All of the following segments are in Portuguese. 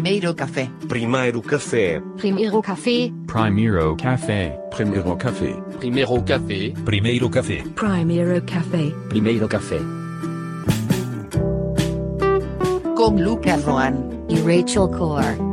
Primeiro café. Primeiro café. Primeiro café. Primeiro café. Primeiro café. Primeiro café. Primeiro café. Primeiro café. Primeiro café. Com Lucas Roan. E Rachel Core.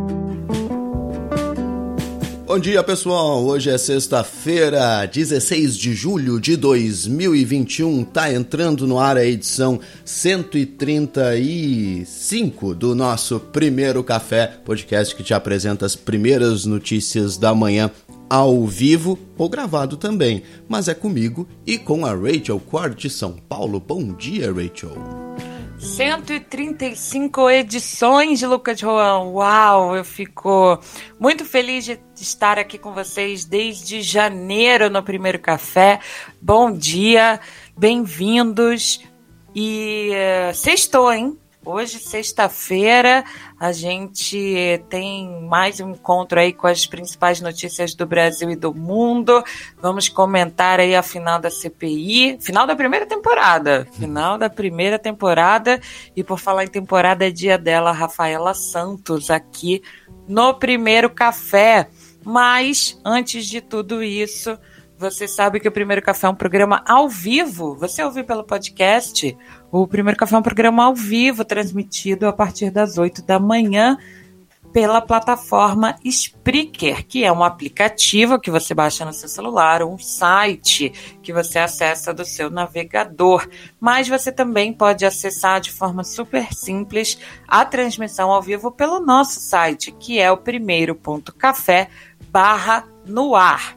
Bom dia, pessoal. Hoje é sexta-feira, 16 de julho de 2021. Tá entrando no ar a edição 135 do nosso Primeiro Café, podcast que te apresenta as primeiras notícias da manhã ao vivo ou gravado também, mas é comigo e com a Rachel Quart de São Paulo. Bom dia, Rachel. 135 edições de Lucas Juan. Uau, eu fico muito feliz de estar aqui com vocês desde janeiro no primeiro café. Bom dia, bem-vindos. E uh, sextou, hein? Hoje, sexta-feira, a gente tem mais um encontro aí com as principais notícias do Brasil e do mundo. Vamos comentar aí a final da CPI, final da primeira temporada. Final da primeira temporada. E por falar em temporada, é dia dela, Rafaela Santos, aqui no primeiro café. Mas, antes de tudo isso, você sabe que o Primeiro Café é um programa ao vivo. Você ouviu pelo podcast? O Primeiro Café é um programa ao vivo, transmitido a partir das 8 da manhã pela plataforma Spreaker, que é um aplicativo que você baixa no seu celular, um site que você acessa do seu navegador. Mas você também pode acessar de forma super simples a transmissão ao vivo pelo nosso site, que é o primeiro.café barra no ar.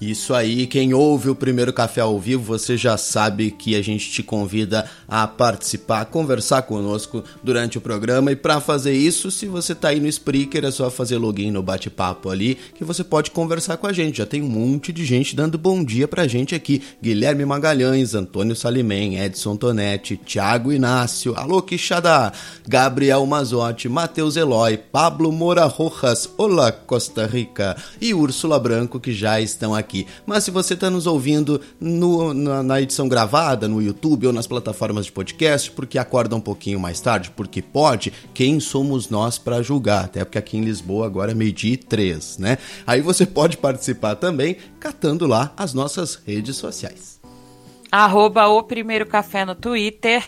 Isso aí, quem ouve o primeiro café ao vivo, você já sabe que a gente te convida a participar, a conversar conosco durante o programa. E para fazer isso, se você tá aí no Spreaker, é só fazer login no bate-papo ali, que você pode conversar com a gente. Já tem um monte de gente dando bom dia pra gente aqui: Guilherme Magalhães, Antônio Salimem, Edson Tonetti, Thiago Inácio, Alô Quixada, Gabriel Mazotti, Matheus Eloy, Pablo Moura Rojas, Olá Costa Rica e Úrsula Branco, que já estão aqui aqui. Mas se você está nos ouvindo no, na, na, edição gravada, no YouTube ou nas plataformas de podcast, porque acorda um pouquinho mais tarde, porque pode, quem somos nós para julgar? Até porque aqui em Lisboa agora é meio-dia e três, né? Aí você pode participar também catando lá as nossas redes sociais. Arroba o Primeiro Café no Twitter.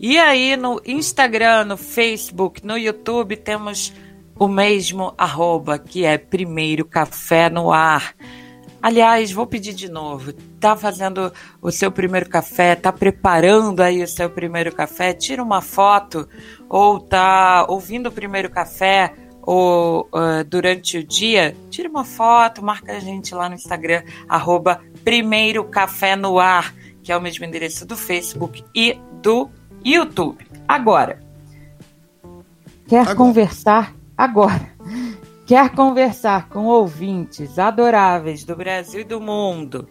E aí no Instagram, no Facebook, no YouTube temos o mesmo arroba, que é Primeiro Café no Ar. Aliás, vou pedir de novo. Tá fazendo o seu primeiro café, tá preparando aí o seu primeiro café, tira uma foto ou tá ouvindo o primeiro café ou uh, durante o dia, tira uma foto, marca a gente lá no Instagram arroba Primeiro Café no Ar, que é o mesmo endereço do Facebook e do YouTube. Agora, quer agora. conversar agora? Quer conversar com ouvintes adoráveis do Brasil e do mundo?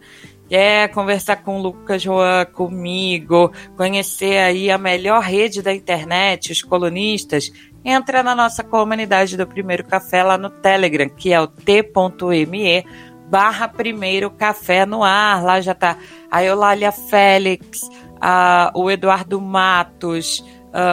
Quer conversar com o Lucas João, comigo, conhecer aí a melhor rede da internet, os colunistas? Entra na nossa comunidade do Primeiro Café lá no Telegram, que é o t.me barra Primeiro Café no Ar. Lá já tá a Eulália Félix, a, o Eduardo Matos,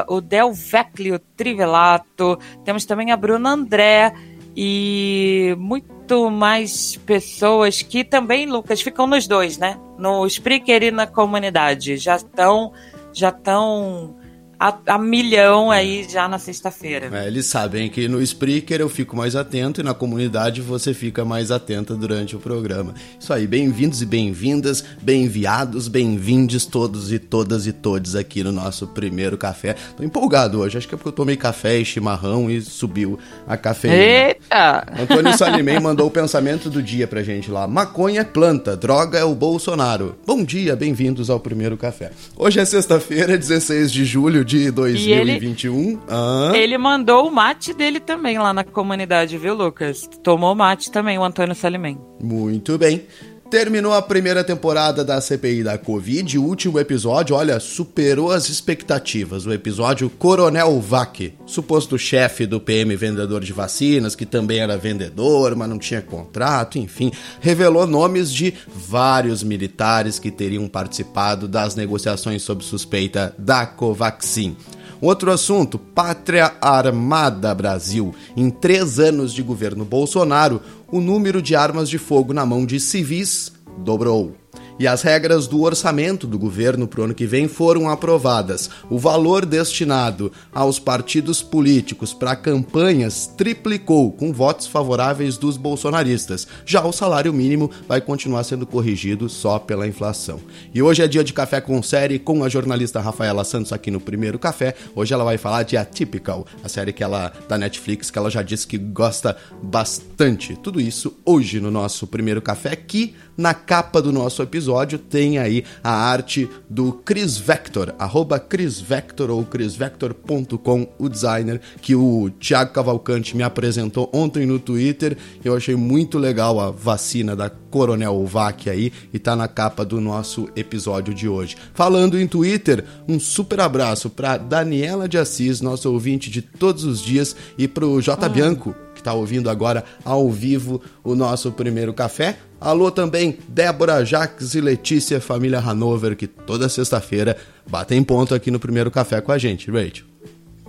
o Del Vecchio Trivelato, temos também a Bruna André, e muito mais pessoas que também, Lucas, ficam nos dois, né? No Spreaker e na comunidade. Já estão já estão a, a milhão aí já na sexta-feira. É, eles sabem que no Spreaker eu fico mais atento e na comunidade você fica mais atenta durante o programa. Isso aí, bem-vindos e bem-vindas, bem-enviados, bem-vindes todos e todas e todos aqui no nosso primeiro café. Tô empolgado hoje, acho que é porque eu tomei café e chimarrão e subiu a cafeína. Eita! Antônio Salimem mandou o pensamento do dia pra gente lá. Maconha é planta, droga é o Bolsonaro. Bom dia, bem-vindos ao primeiro café. Hoje é sexta-feira, 16 de julho de 2021. Ah, Ele mandou o mate dele também lá na comunidade, viu, Lucas? Tomou mate também, o Antônio Salimem. Muito bem. Terminou a primeira temporada da CPI da Covid. O último episódio, olha, superou as expectativas. O episódio Coronel Vac, suposto chefe do PM vendedor de vacinas, que também era vendedor, mas não tinha contrato, enfim, revelou nomes de vários militares que teriam participado das negociações sob suspeita da Covaxin. Outro assunto: Pátria Armada Brasil. Em três anos de governo Bolsonaro, o número de armas de fogo na mão de civis dobrou. E as regras do orçamento do governo para o ano que vem foram aprovadas. O valor destinado aos partidos políticos para campanhas triplicou, com votos favoráveis dos bolsonaristas. Já o salário mínimo vai continuar sendo corrigido só pela inflação. E hoje é dia de café com série com a jornalista Rafaela Santos aqui no primeiro café. Hoje ela vai falar de Atypical, a série que ela da Netflix que ela já disse que gosta bastante. Tudo isso hoje no nosso primeiro café que na capa do nosso episódio tem aí a arte do Chris Vector, arroba Chris Vector ou chrisvector.com, o designer que o Thiago Cavalcante me apresentou ontem no Twitter. Eu achei muito legal a vacina da Coronel Vac aí e tá na capa do nosso episódio de hoje. Falando em Twitter, um super abraço para Daniela de Assis, nosso ouvinte de todos os dias, e pro J Bianco, que está ouvindo agora ao vivo o nosso primeiro café. Alô também, Débora, Jaques e Letícia, família Hanover, que toda sexta-feira batem ponto aqui no primeiro café com a gente, Rachel.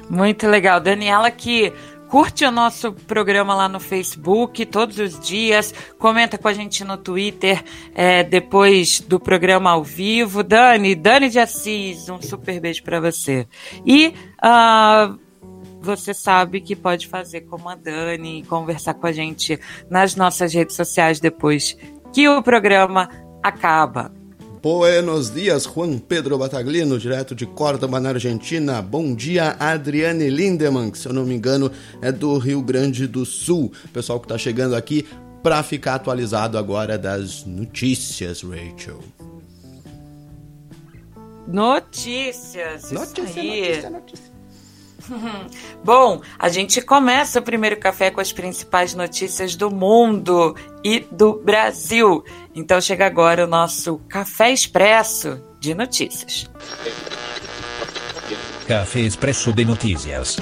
Muito legal. Daniela que curte o nosso programa lá no Facebook todos os dias, comenta com a gente no Twitter é, depois do programa ao vivo. Dani, Dani de Assis, um super beijo para você. E uh, você sabe que pode fazer como a Dani e conversar com a gente nas nossas redes sociais depois que o programa acaba. Buenos dias, Juan Pedro Bataglino, direto de Córdoba, na Argentina. Bom dia, Adriane Lindemann, que se eu não me engano é do Rio Grande do Sul. Pessoal que está chegando aqui para ficar atualizado agora das notícias, Rachel. Notícias. isso Notícia, aí. notícia, notícia. Bom, a gente começa o primeiro café com as principais notícias do mundo e do Brasil. Então chega agora o nosso Café Expresso de notícias. Café Expresso de Notícias.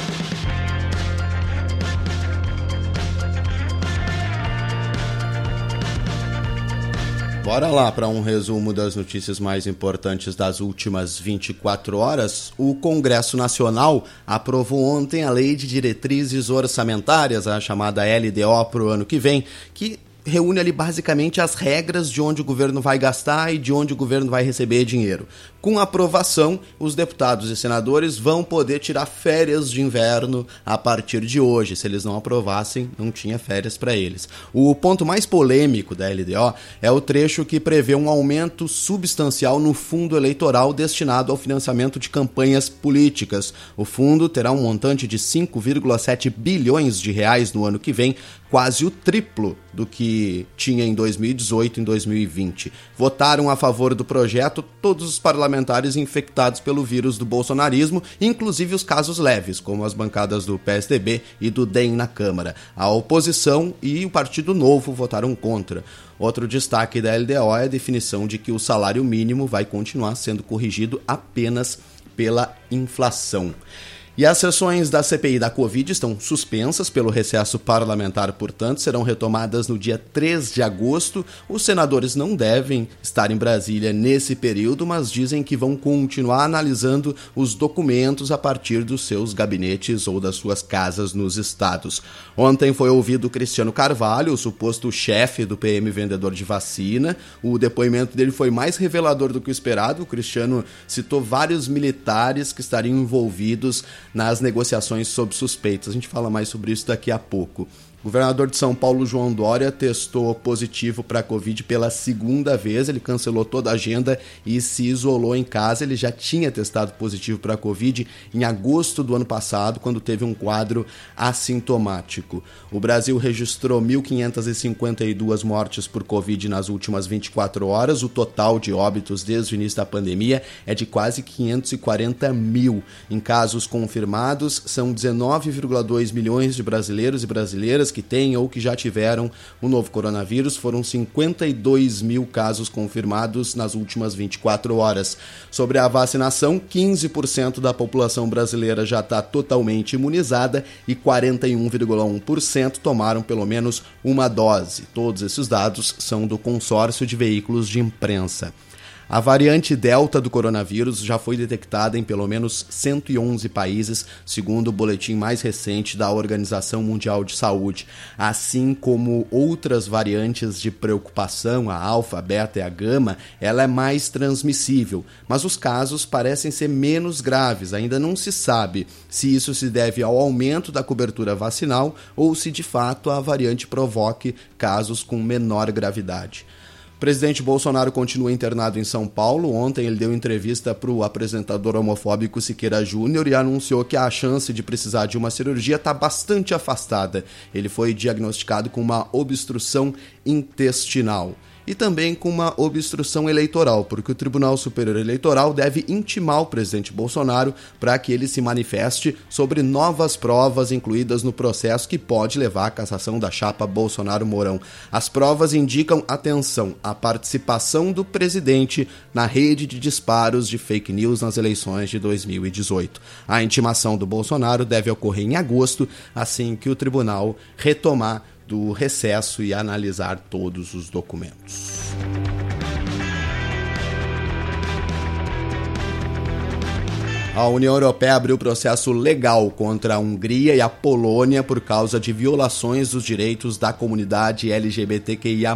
Bora lá para um resumo das notícias mais importantes das últimas 24 horas. O Congresso Nacional aprovou ontem a Lei de Diretrizes Orçamentárias, a chamada LDO, para o ano que vem, que reúne ali basicamente as regras de onde o governo vai gastar e de onde o governo vai receber dinheiro. Com aprovação, os deputados e senadores vão poder tirar férias de inverno a partir de hoje. Se eles não aprovassem, não tinha férias para eles. O ponto mais polêmico da LDO é o trecho que prevê um aumento substancial no fundo eleitoral destinado ao financiamento de campanhas políticas. O fundo terá um montante de 5,7 bilhões de reais no ano que vem, quase o triplo do que tinha em 2018 e em 2020. Votaram a favor do projeto todos os parlamentares infectados pelo vírus do bolsonarismo, inclusive os casos leves, como as bancadas do PSDB e do DEM na Câmara. A oposição e o Partido Novo votaram contra. Outro destaque da LDO é a definição de que o salário mínimo vai continuar sendo corrigido apenas pela inflação. E as sessões da CPI da Covid estão suspensas pelo recesso parlamentar, portanto, serão retomadas no dia 3 de agosto. Os senadores não devem estar em Brasília nesse período, mas dizem que vão continuar analisando os documentos a partir dos seus gabinetes ou das suas casas nos estados. Ontem foi ouvido Cristiano Carvalho, o suposto chefe do PM vendedor de vacina. O depoimento dele foi mais revelador do que o esperado. O Cristiano citou vários militares que estariam envolvidos nas negociações sob suspeitas. A gente fala mais sobre isso daqui a pouco. Governador de São Paulo, João Dória, testou positivo para a Covid pela segunda vez. Ele cancelou toda a agenda e se isolou em casa. Ele já tinha testado positivo para a Covid em agosto do ano passado, quando teve um quadro assintomático. O Brasil registrou 1.552 mortes por Covid nas últimas 24 horas. O total de óbitos desde o início da pandemia é de quase 540 mil. Em casos confirmados, são 19,2 milhões de brasileiros e brasileiras que têm ou que já tiveram o novo coronavírus. Foram 52 mil casos confirmados nas últimas 24 horas. Sobre a vacinação, 15% da população brasileira já está totalmente imunizada e 41,1% tomaram pelo menos uma dose. Todos esses dados são do consórcio de veículos de imprensa. A variante Delta do coronavírus já foi detectada em pelo menos 111 países, segundo o boletim mais recente da Organização Mundial de Saúde, assim como outras variantes de preocupação, a alfa, a beta e a gama, ela é mais transmissível, mas os casos parecem ser menos graves. Ainda não se sabe se isso se deve ao aumento da cobertura vacinal ou se de fato a variante provoque casos com menor gravidade. Presidente Bolsonaro continua internado em São Paulo. Ontem ele deu entrevista para o apresentador homofóbico Siqueira Júnior e anunciou que a chance de precisar de uma cirurgia está bastante afastada. Ele foi diagnosticado com uma obstrução intestinal e também com uma obstrução eleitoral, porque o Tribunal Superior Eleitoral deve intimar o presidente Bolsonaro para que ele se manifeste sobre novas provas incluídas no processo que pode levar à cassação da chapa Bolsonaro-Mourão. As provas indicam, atenção, a participação do presidente na rede de disparos de fake news nas eleições de 2018. A intimação do Bolsonaro deve ocorrer em agosto, assim que o tribunal retomar do recesso e analisar todos os documentos. A União Europeia abriu processo legal contra a Hungria e a Polônia por causa de violações dos direitos da comunidade LGBTQIA.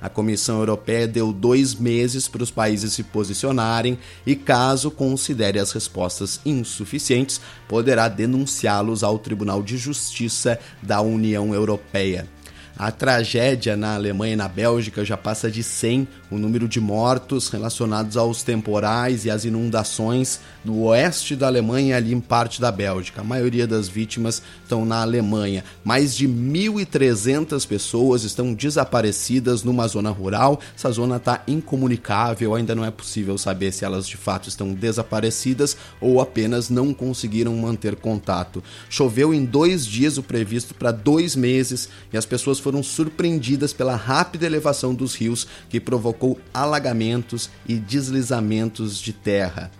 A Comissão Europeia deu dois meses para os países se posicionarem e, caso considere as respostas insuficientes, poderá denunciá-los ao Tribunal de Justiça da União Europeia. A tragédia na Alemanha e na Bélgica já passa de 100 o número de mortos relacionados aos temporais e às inundações no oeste da Alemanha e ali em parte da Bélgica. A maioria das vítimas estão na Alemanha. Mais de 1.300 pessoas estão desaparecidas numa zona rural. Essa zona está incomunicável, ainda não é possível saber se elas de fato estão desaparecidas ou apenas não conseguiram manter contato. Choveu em dois dias o previsto para dois meses e as pessoas foram surpreendidas pela rápida elevação dos rios que provocou alagamentos e deslizamentos de terra.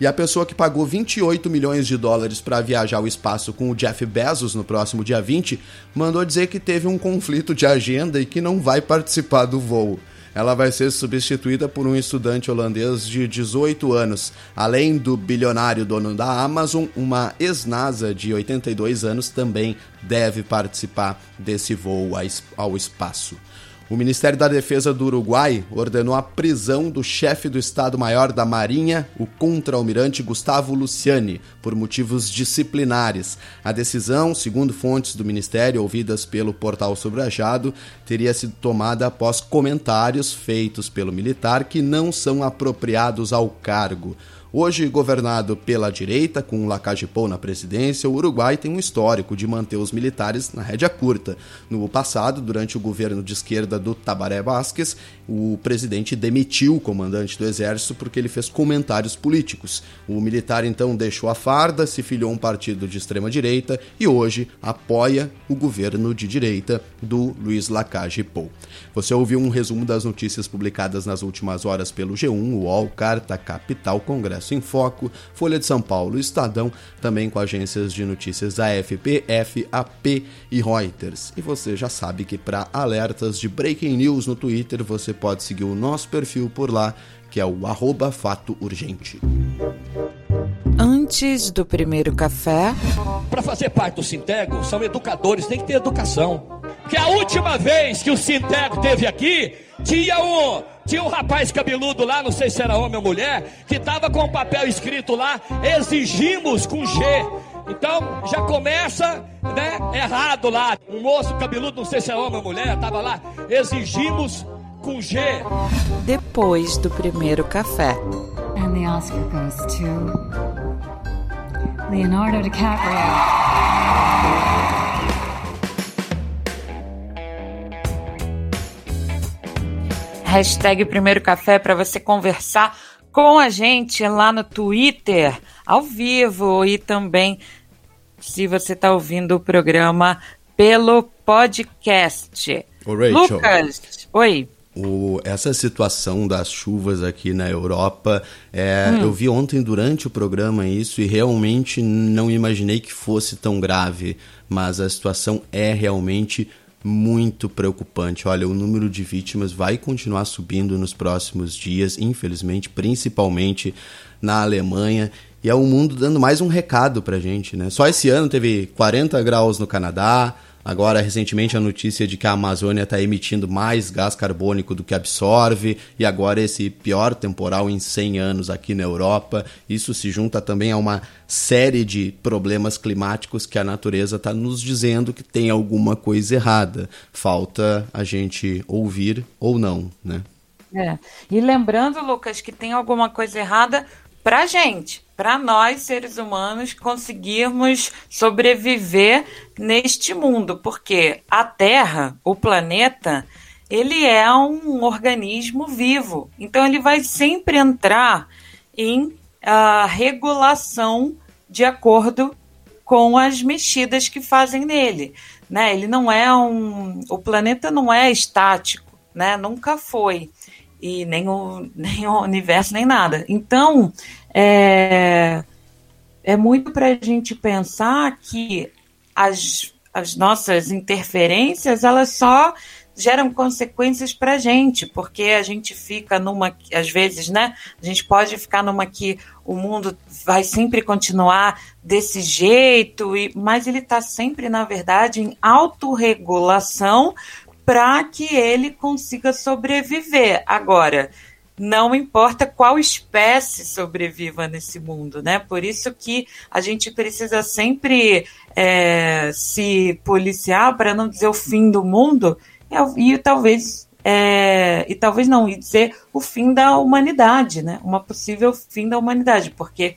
E a pessoa que pagou 28 milhões de dólares para viajar ao espaço com o Jeff Bezos no próximo dia 20 mandou dizer que teve um conflito de agenda e que não vai participar do voo ela vai ser substituída por um estudante holandês de 18 anos. Além do bilionário dono da Amazon, uma ex-NASA de 82 anos também deve participar desse voo ao espaço. O Ministério da Defesa do Uruguai ordenou a prisão do chefe do Estado-Maior da Marinha, o contra-almirante Gustavo Luciani, por motivos disciplinares. A decisão, segundo fontes do Ministério ouvidas pelo portal Sobrajado, teria sido tomada após comentários feitos pelo militar que não são apropriados ao cargo. Hoje governado pela direita, com Lacagepou na presidência, o Uruguai tem um histórico de manter os militares na rédea curta. No passado, durante o governo de esquerda do Tabaré Vázquez, o presidente demitiu o comandante do exército porque ele fez comentários políticos. O militar então deixou a farda, se filiou a um partido de extrema direita e hoje apoia o governo de direita do Luiz Lacagepou. Você ouviu um resumo das notícias publicadas nas últimas horas pelo G1, UOL, Carta Capital, Congresso em Foco, Folha de São Paulo, Estadão, também com agências de notícias AFP, FAP e Reuters. E você já sabe que para alertas de breaking news no Twitter, você pode seguir o nosso perfil por lá, que é o arroba fato urgente. Antes do primeiro café, Para fazer parte do Sintego, são educadores, tem que ter educação. Que a última vez que o Sintego teve aqui, tinha um, tinha um rapaz cabeludo lá, não sei se era homem ou mulher, que tava com um papel escrito lá, exigimos com G. Então já começa, né, errado lá. Um moço cabeludo, não sei se é homem ou mulher, tava lá, exigimos com G. depois do primeiro café. And the Oscar goes to Leonardo DiCaprio. Hashtag primeiro café para você conversar com a gente lá no Twitter, ao vivo e também se você está ouvindo o programa pelo podcast. Ô, Rachel. Lucas, oi. O- essa situação das chuvas aqui na Europa, é, eu vi ontem durante o programa isso e realmente não imaginei que fosse tão grave, mas a situação é realmente muito preocupante. Olha, o número de vítimas vai continuar subindo nos próximos dias, infelizmente, principalmente na Alemanha. E é o mundo dando mais um recado pra gente, né? Só esse ano teve 40 graus no Canadá, Agora, recentemente, a notícia de que a Amazônia está emitindo mais gás carbônico do que absorve, e agora esse pior temporal em 100 anos aqui na Europa. Isso se junta também a uma série de problemas climáticos que a natureza está nos dizendo que tem alguma coisa errada. Falta a gente ouvir ou não, né? É. E lembrando, Lucas, que tem alguma coisa errada pra gente, pra nós seres humanos conseguirmos sobreviver neste mundo, porque a Terra, o planeta, ele é um organismo vivo. Então ele vai sempre entrar em ah, regulação de acordo com as mexidas que fazem nele, né? Ele não é um, o planeta não é estático, né? Nunca foi e nem o, nem o universo nem nada. Então é, é muito para a gente pensar que as, as nossas interferências elas só geram consequências para a gente, porque a gente fica numa, às vezes, né? A gente pode ficar numa que o mundo vai sempre continuar desse jeito, e, mas ele está sempre, na verdade, em autorregulação para que ele consiga sobreviver. Agora, não importa qual espécie sobreviva nesse mundo, né? Por isso que a gente precisa sempre é, se policiar para não dizer o fim do mundo e, e talvez é, e talvez não e dizer o fim da humanidade, né? Uma possível fim da humanidade, porque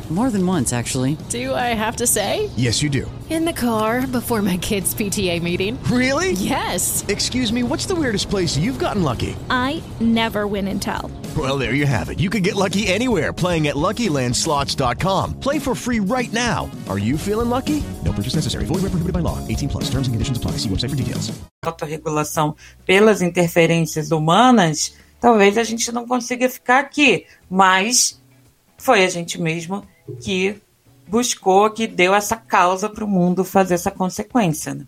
More than once, actually. Do I have to say? Yes, you do. In the car before my kids' PTA meeting. Really? Yes. Excuse me, what's the weirdest place you've gotten lucky? I never win and tell. Well, there you have it. You can get lucky anywhere playing at LuckyLandSlots.com. Play for free right now. Are you feeling lucky? No purchase necessary. Void where prohibited by law. 18 plus. Terms and conditions apply. See website for details. autorregulação pelas interferências humanas, talvez a gente não consiga ficar aqui, mas foi a gente mesmo que buscou, que deu essa causa para o mundo fazer essa consequência. Né?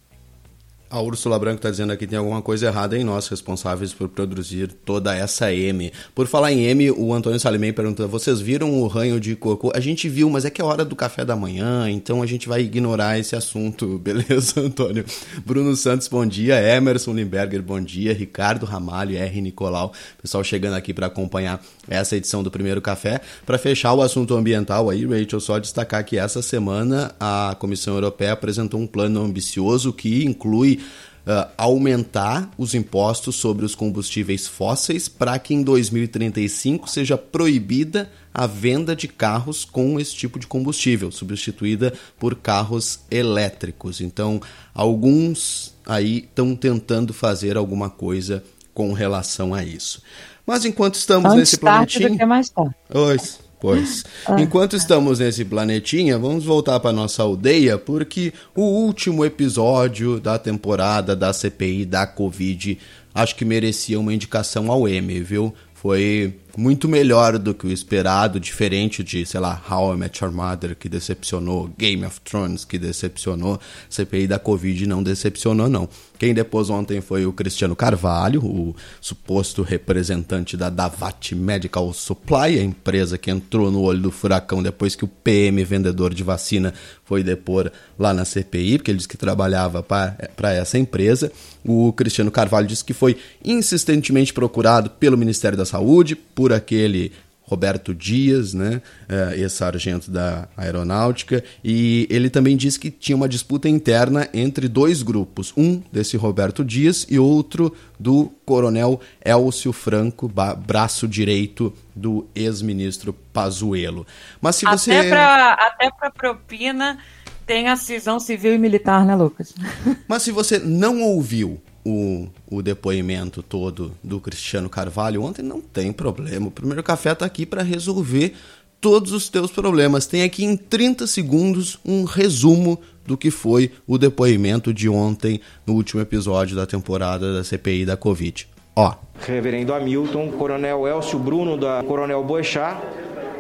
A Úrsula Branco está dizendo aqui que tem alguma coisa errada em nós, responsáveis por produzir toda essa M. Por falar em M, o Antônio Salimem pergunta: vocês viram o ranho de cocô? A gente viu, mas é que é hora do café da manhã, então a gente vai ignorar esse assunto, beleza, Antônio? Bruno Santos, bom dia. Emerson Limberger, bom dia. Ricardo Ramalho, R. Nicolau, pessoal chegando aqui para acompanhar essa edição do Primeiro Café. Para fechar o assunto ambiental aí, Rachel, só destacar que essa semana a Comissão Europeia apresentou um plano ambicioso que inclui uh, aumentar os impostos sobre os combustíveis fósseis para que em 2035 seja proibida a venda de carros com esse tipo de combustível, substituída por carros elétricos. Então, alguns aí estão tentando fazer alguma coisa com relação a isso. Mas enquanto estamos Antes nesse tarde planetinho. do que mais tarde. Pois, pois. Ah. Enquanto estamos nesse planetinha, vamos voltar para nossa aldeia, porque o último episódio da temporada da CPI da Covid acho que merecia uma indicação ao M, viu? Foi muito melhor do que o esperado, diferente de, sei lá, How I Met Your Mother, que decepcionou, Game of Thrones, que decepcionou, CPI da Covid não decepcionou, não. Quem depois ontem foi o Cristiano Carvalho, o suposto representante da Davat Medical Supply, a empresa que entrou no olho do furacão depois que o PM, vendedor de vacina, foi depor lá na CPI, porque ele disse que trabalhava para essa empresa. O Cristiano Carvalho disse que foi insistentemente procurado pelo Ministério da Saúde, por aquele Roberto Dias, né, eh, ex-sargento da aeronáutica, e ele também disse que tinha uma disputa interna entre dois grupos, um desse Roberto Dias e outro do coronel Elcio Franco, braço direito do ex-ministro Pazuello. Mas se você Até para até para propina tem a cisão civil e militar, né, Lucas? Mas se você não ouviu o, o depoimento todo do Cristiano Carvalho ontem, não tem problema. O primeiro café está aqui para resolver todos os teus problemas. Tem aqui em 30 segundos um resumo do que foi o depoimento de ontem no último episódio da temporada da CPI da Covid. Ó. Reverendo Hamilton, Coronel Elcio Bruno da Coronel Boechat,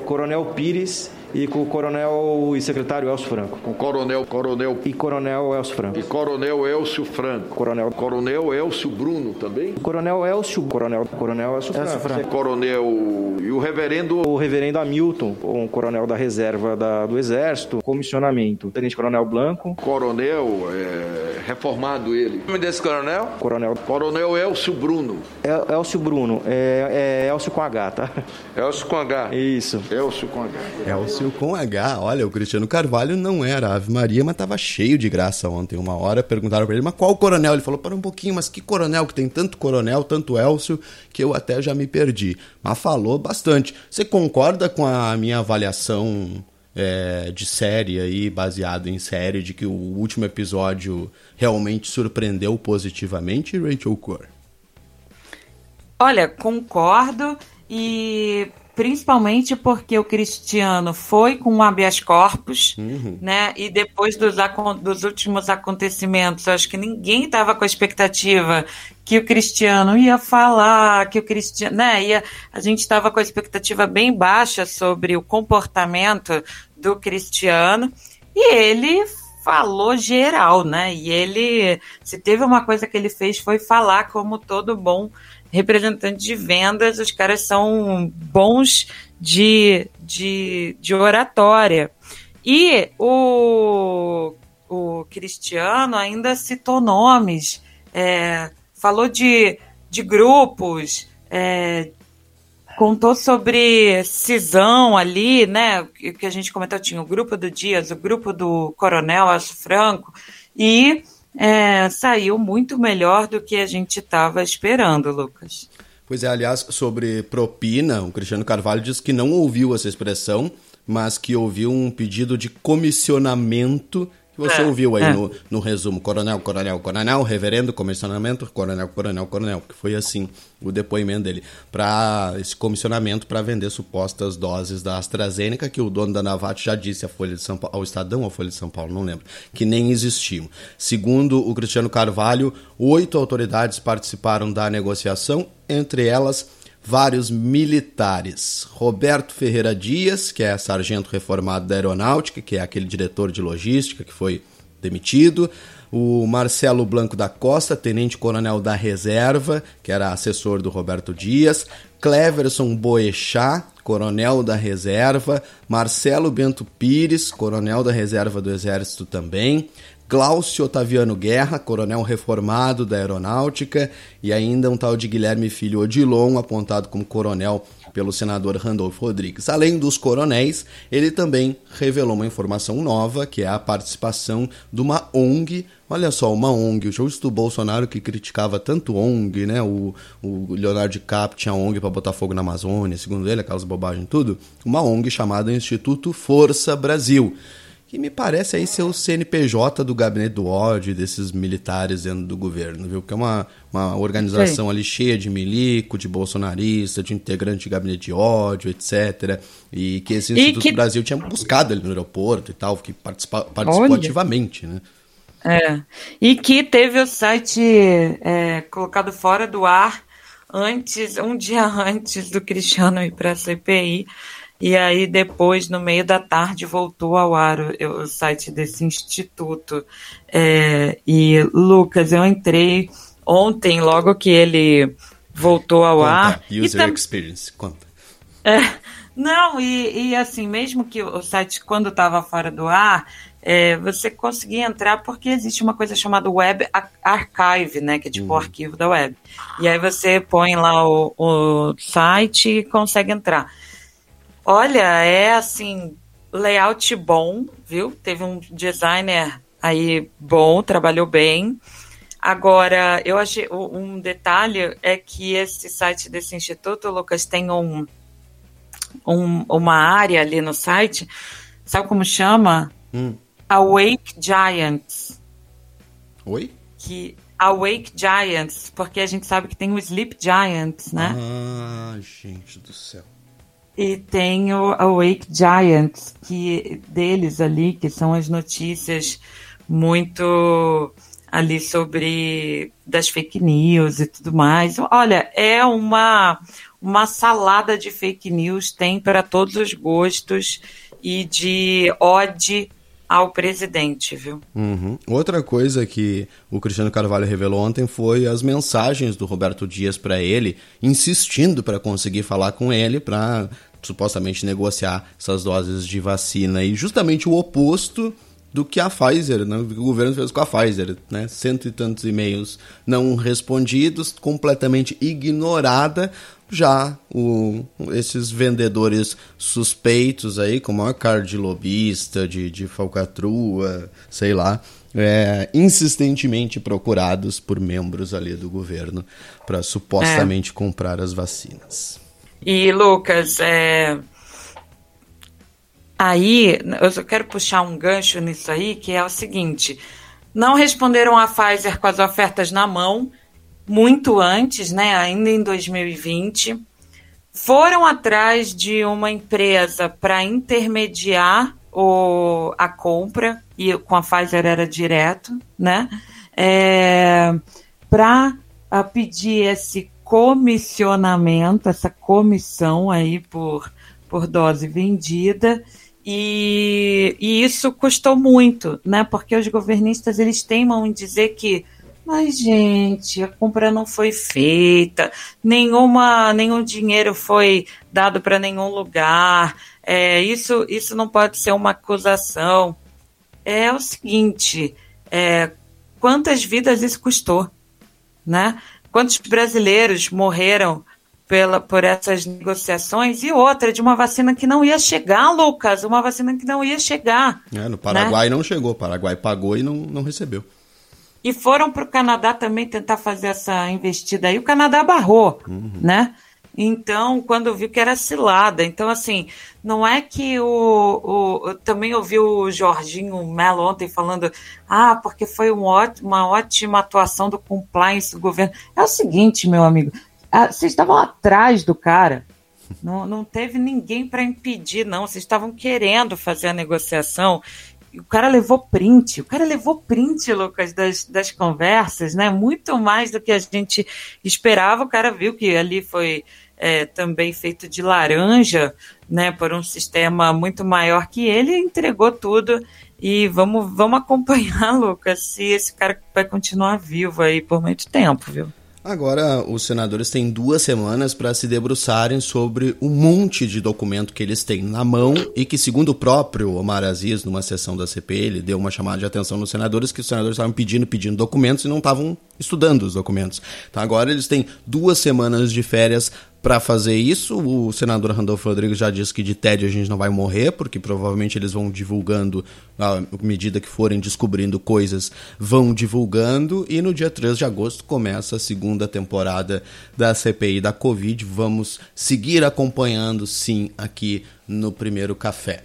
Coronel Pires e com o coronel e secretário Elcio Franco. Com o coronel, coronel e coronel Elcio Franco. E coronel Elcio Franco. Coronel, coronel Elcio Bruno também. Coronel Elcio, coronel, coronel Elcio Franco. Franco. Coronel e o reverendo o reverendo Hamilton, um coronel da reserva da, do Exército, comissionamento. Tenente Coronel Blanco. Coronel é, reformado ele. O nome desse coronel? Coronel. Coronel Elcio Bruno. El, Elcio Bruno, é, é Elcio com H, tá? Elcio com H. Isso. Elcio com H. Elcio com H. Olha, o Cristiano Carvalho não era Ave Maria, mas tava cheio de graça ontem. Uma hora perguntaram para ele, mas qual coronel? Ele falou, para um pouquinho, mas que coronel? Que tem tanto coronel, tanto Elcio, que eu até já me perdi. Mas falou bastante. Você concorda com a minha avaliação é, de série aí, baseado em série, de que o último episódio realmente surpreendeu positivamente, Rachel Core? Olha, concordo e principalmente porque o Cristiano foi com o habeas corpus, uhum. né? E depois dos, dos últimos acontecimentos, acho que ninguém estava com a expectativa que o Cristiano ia falar, que o Cristiano, né? Ia, a gente estava com a expectativa bem baixa sobre o comportamento do Cristiano e ele falou geral, né? E ele, se teve uma coisa que ele fez foi falar como todo bom representante de vendas, os caras são bons de, de, de oratória. E o, o Cristiano ainda citou nomes, é, falou de, de grupos, é, contou sobre cisão ali, né? Que a gente comentou, tinha o grupo do Dias, o grupo do Coronel Aço Franco, e é, saiu muito melhor do que a gente estava esperando, Lucas. Pois é, aliás, sobre propina, o Cristiano Carvalho diz que não ouviu essa expressão, mas que ouviu um pedido de comissionamento que você é, ouviu aí é. no, no resumo, coronel, coronel, coronel, reverendo, comissionamento, coronel, coronel, coronel, que foi assim o depoimento dele, para esse comissionamento para vender supostas doses da AstraZeneca, que o dono da Navat já disse à Folha de São Paulo, ao Estadão ou Folha de São Paulo, não lembro, que nem existiam. Segundo o Cristiano Carvalho, oito autoridades participaram da negociação, entre elas vários militares. Roberto Ferreira Dias, que é sargento reformado da Aeronáutica, que é aquele diretor de logística que foi demitido. o Marcelo Blanco da Costa, tenente-coronel da reserva, que era assessor do Roberto Dias, Cleverson Boechat, coronel da reserva, Marcelo Bento Pires, coronel da reserva do Exército também, Glaucio Otaviano Guerra, coronel reformado da Aeronáutica, e ainda um tal de Guilherme Filho Odilon, apontado como coronel pelo senador Randolfo Rodrigues. Além dos coronéis, ele também revelou uma informação nova, que é a participação de uma ONG. Olha só, uma ONG. O justo Bolsonaro que criticava tanto ONG, né? O, o Leonardo DiCaprio tinha ONG para botar fogo na Amazônia, segundo ele, aquelas bobagens tudo. Uma ONG chamada Instituto Força Brasil que me parece aí ser o CNPJ do gabinete do ódio desses militares dentro do governo, viu? Que é uma, uma organização ali cheia de milico, de bolsonarista, de integrante de gabinete de ódio, etc. E que esse Instituto que... Brasil tinha buscado ali no aeroporto e tal, que participa, participou Olha. ativamente, né? É. E que teve o site é, colocado fora do ar antes, um dia antes do Cristiano ir para a CPI e aí, depois, no meio da tarde, voltou ao ar o, o site desse instituto. É, e, Lucas, eu entrei ontem, logo que ele voltou ao conta, ar. User tam... Experience, conta. É, não, e, e, assim, mesmo que o site, quando estava fora do ar, é, você conseguia entrar porque existe uma coisa chamada Web Archive, né? Que é tipo uhum. o arquivo da web. E aí você põe lá o, o site e consegue entrar. Olha, é assim, layout bom, viu? Teve um designer aí bom, trabalhou bem. Agora, eu achei um detalhe é que esse site desse instituto, Lucas, tem um, um uma área ali no site, sabe como chama? Hum. Awake Giants. Oi? Que Awake Giants, porque a gente sabe que tem o Sleep Giants, né? Ah, gente do céu. E tem o Awake Giants, que deles ali, que são as notícias muito ali sobre das fake news e tudo mais. Olha, é uma uma salada de fake news, tem para todos os gostos e de ode ao presidente, viu? Uhum. Outra coisa que o Cristiano Carvalho revelou ontem foi as mensagens do Roberto Dias para ele, insistindo para conseguir falar com ele para supostamente negociar essas doses de vacina e justamente o oposto do que a Pfizer, né? o governo fez com a Pfizer, né? Cento e tantos e-mails não respondidos, completamente ignorada. Já o, esses vendedores suspeitos aí, como a cara de lobista, de, de falcatrua, sei lá, é, insistentemente procurados por membros ali do governo para supostamente é. comprar as vacinas. E, Lucas, é... aí eu só quero puxar um gancho nisso aí, que é o seguinte: não responderam a Pfizer com as ofertas na mão, muito antes, né, ainda em 2020. Foram atrás de uma empresa para intermediar o, a compra, e com a Pfizer era direto, né? É, para pedir esse comissionamento, essa comissão aí por, por dose vendida. E, e, isso custou muito, né? Porque os governistas eles teimam em dizer que, mas gente, a compra não foi feita, nenhuma, nenhum dinheiro foi dado para nenhum lugar. É, isso, isso não pode ser uma acusação. É o seguinte, é, quantas vidas isso custou, né? Quantos brasileiros morreram pela, por essas negociações? E outra, de uma vacina que não ia chegar, Lucas, uma vacina que não ia chegar. É, no Paraguai né? não chegou, o Paraguai pagou e não, não recebeu. E foram para o Canadá também tentar fazer essa investida aí, o Canadá barrou, uhum. né? Então, quando viu que era cilada. Então, assim, não é que o. o também ouvi o Jorginho Melo ontem falando, ah, porque foi um ótimo, uma ótima atuação do compliance do governo. É o seguinte, meu amigo, vocês estavam atrás do cara. Não, não teve ninguém para impedir, não. Vocês estavam querendo fazer a negociação o cara levou print, o cara levou print, Lucas, das, das conversas, né? Muito mais do que a gente esperava. O cara viu que ali foi é, também feito de laranja, né, por um sistema muito maior que ele, entregou tudo. E vamos, vamos acompanhar, Lucas, se esse cara vai continuar vivo aí por muito tempo, viu? Agora, os senadores têm duas semanas para se debruçarem sobre o monte de documento que eles têm na mão e que, segundo o próprio Omar Aziz, numa sessão da CPI, ele deu uma chamada de atenção nos senadores que os senadores estavam pedindo, pedindo documentos e não estavam estudando os documentos. Então, agora eles têm duas semanas de férias para fazer isso. O senador Randolfo Rodrigues já disse que de tédio a gente não vai morrer, porque provavelmente eles vão divulgando, à medida que forem descobrindo coisas, vão divulgando. E no dia 3 de agosto começa a segunda temporada da CPI da Covid. Vamos seguir acompanhando, sim, aqui no primeiro café.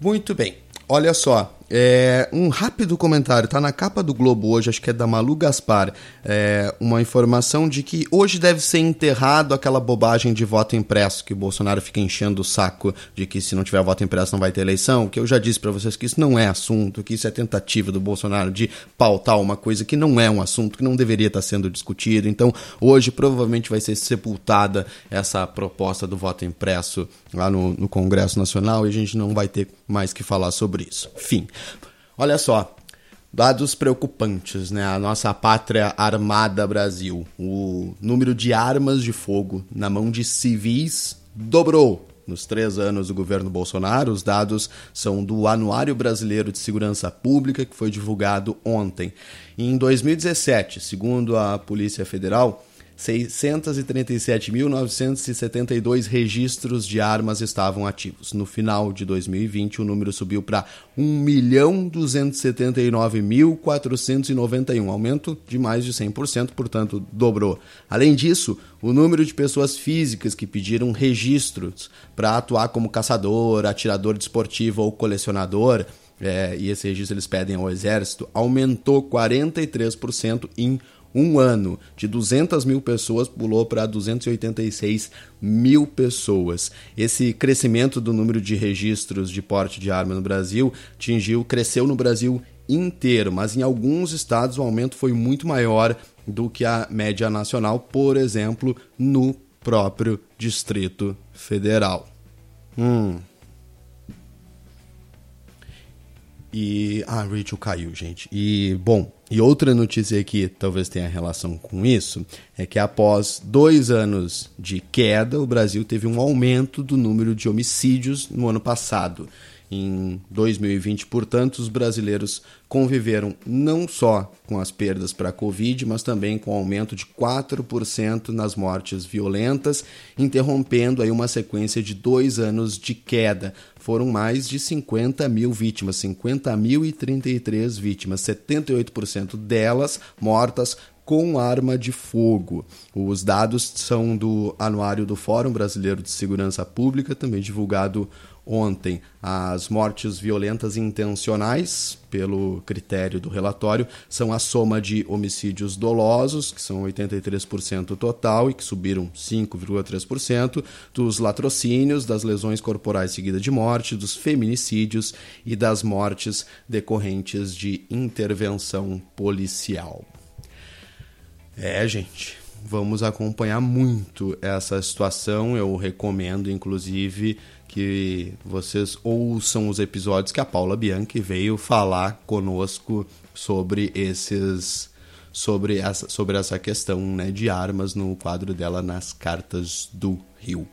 Muito bem. Olha só, é, um rápido comentário, tá na capa do Globo hoje, acho que é da Malu Gaspar, é, uma informação de que hoje deve ser enterrado aquela bobagem de voto impresso, que o Bolsonaro fica enchendo o saco de que se não tiver voto impresso não vai ter eleição, que eu já disse para vocês que isso não é assunto, que isso é tentativa do Bolsonaro de pautar uma coisa que não é um assunto, que não deveria estar sendo discutido. Então, hoje provavelmente vai ser sepultada essa proposta do voto impresso lá no, no Congresso Nacional e a gente não vai ter mais que falar sobre isso. Fim. Olha só, dados preocupantes, né? A nossa pátria armada Brasil. O número de armas de fogo na mão de civis dobrou nos três anos do governo Bolsonaro. Os dados são do Anuário Brasileiro de Segurança Pública, que foi divulgado ontem. Em 2017, segundo a Polícia Federal, 637.972 registros de armas estavam ativos. No final de 2020, o número subiu para 1.279.491, aumento de mais de 100%, portanto, dobrou. Além disso, o número de pessoas físicas que pediram registros para atuar como caçador, atirador desportivo ou colecionador, é, e esse registro eles pedem ao Exército, aumentou 43% em um ano, de 200 mil pessoas pulou para 286 mil pessoas. Esse crescimento do número de registros de porte de arma no Brasil atingiu, cresceu no Brasil inteiro, mas em alguns estados o aumento foi muito maior do que a média nacional, por exemplo, no próprio Distrito Federal. Hum. E. Ah, Rachel caiu, gente. E, bom, e outra notícia que talvez tenha relação com isso é que após dois anos de queda, o Brasil teve um aumento do número de homicídios no ano passado. Em 2020, portanto, os brasileiros conviveram não só com as perdas para a Covid, mas também com aumento de 4% nas mortes violentas, interrompendo aí uma sequência de dois anos de queda. Foram mais de 50 mil vítimas, 50.033 vítimas, 78% delas mortas com arma de fogo. Os dados são do Anuário do Fórum Brasileiro de Segurança Pública, também divulgado ontem. As mortes violentas intencionais, pelo critério do relatório, são a soma de homicídios dolosos, que são 83% total e que subiram 5,3%, dos latrocínios, das lesões corporais seguidas de morte, dos feminicídios e das mortes decorrentes de intervenção policial. É, gente, vamos acompanhar muito essa situação. Eu recomendo, inclusive, que vocês ouçam os episódios que a Paula Bianchi veio falar conosco sobre esses sobre essa, sobre essa questão né, de armas no quadro dela nas cartas do Rio.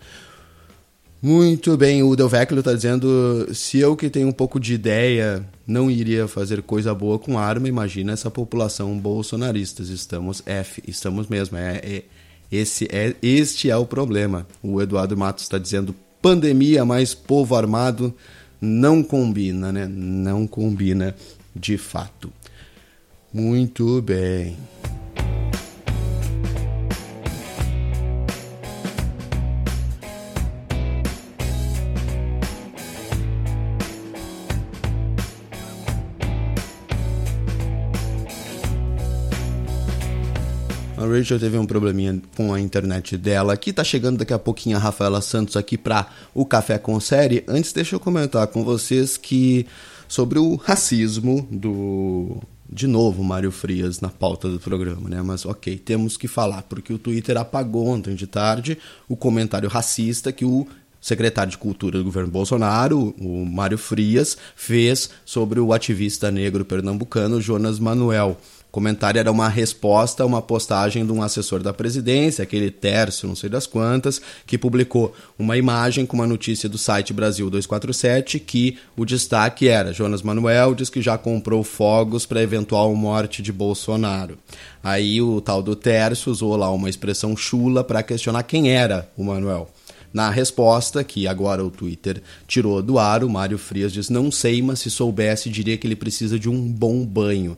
Muito bem, o Delvecchio está dizendo: se eu que tenho um pouco de ideia não iria fazer coisa boa com arma, imagina essa população bolsonaristas. Estamos F, estamos mesmo. É, é esse é este é o problema. O Eduardo Matos está dizendo pandemia mais povo armado não combina, né? Não combina de fato. Muito bem. A Rachel teve um probleminha com a internet dela aqui. Tá chegando daqui a pouquinho a Rafaela Santos aqui para o Café com Série. Antes, deixa eu comentar com vocês que sobre o racismo do de novo Mário Frias na pauta do programa, né? Mas ok, temos que falar, porque o Twitter apagou ontem de tarde o comentário racista que o secretário de Cultura do governo Bolsonaro, o Mário Frias, fez sobre o ativista negro pernambucano Jonas Manuel. Comentário era uma resposta a uma postagem de um assessor da presidência, aquele Tércio, não sei das quantas, que publicou uma imagem com uma notícia do site Brasil 247 que o destaque era: Jonas Manuel diz que já comprou fogos para eventual morte de Bolsonaro. Aí o tal do Tércio usou lá uma expressão chula para questionar quem era o Manuel. Na resposta, que agora o Twitter tirou do ar, o Mário Frias diz: Não sei, mas se soubesse, diria que ele precisa de um bom banho.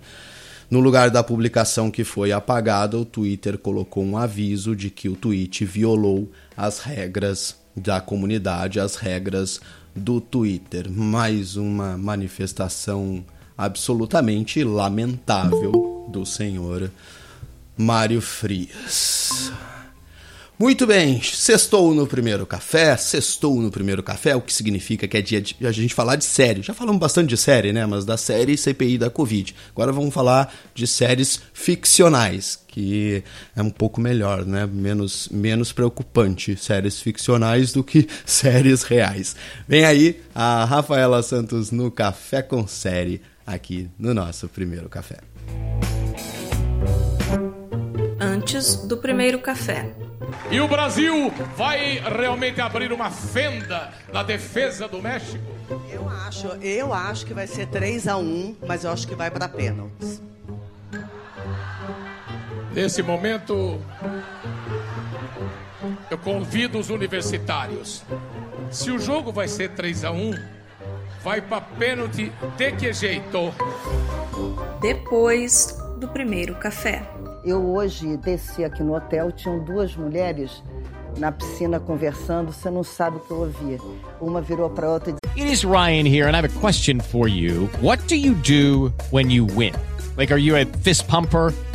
No lugar da publicação que foi apagada, o Twitter colocou um aviso de que o tweet violou as regras da comunidade, as regras do Twitter. Mais uma manifestação absolutamente lamentável do senhor Mário Frias. Muito bem, sextou no primeiro café, sextou no primeiro café, o que significa que é dia de a gente falar de série. Já falamos bastante de série, né? Mas da série CPI da Covid. Agora vamos falar de séries ficcionais, que é um pouco melhor, né? Menos, menos preocupante séries ficcionais do que séries reais. Vem aí a Rafaela Santos no Café com Série, aqui no nosso primeiro café. Antes do primeiro café. E o Brasil vai realmente abrir uma fenda na defesa do México? Eu acho, eu acho que vai ser 3 a 1, mas eu acho que vai para pênaltis. Nesse momento, eu convido os universitários. Se o jogo vai ser 3 a 1, vai para pênalti de que jeito? Depois do primeiro café. Eu hoje desci aqui no hotel, tinham duas mulheres na piscina conversando, você não sabe o que eu ouvia. Uma virou para outra e disse: It is Ryan here and I have a question for you. What do you do when you win? Like are you a fist pumper?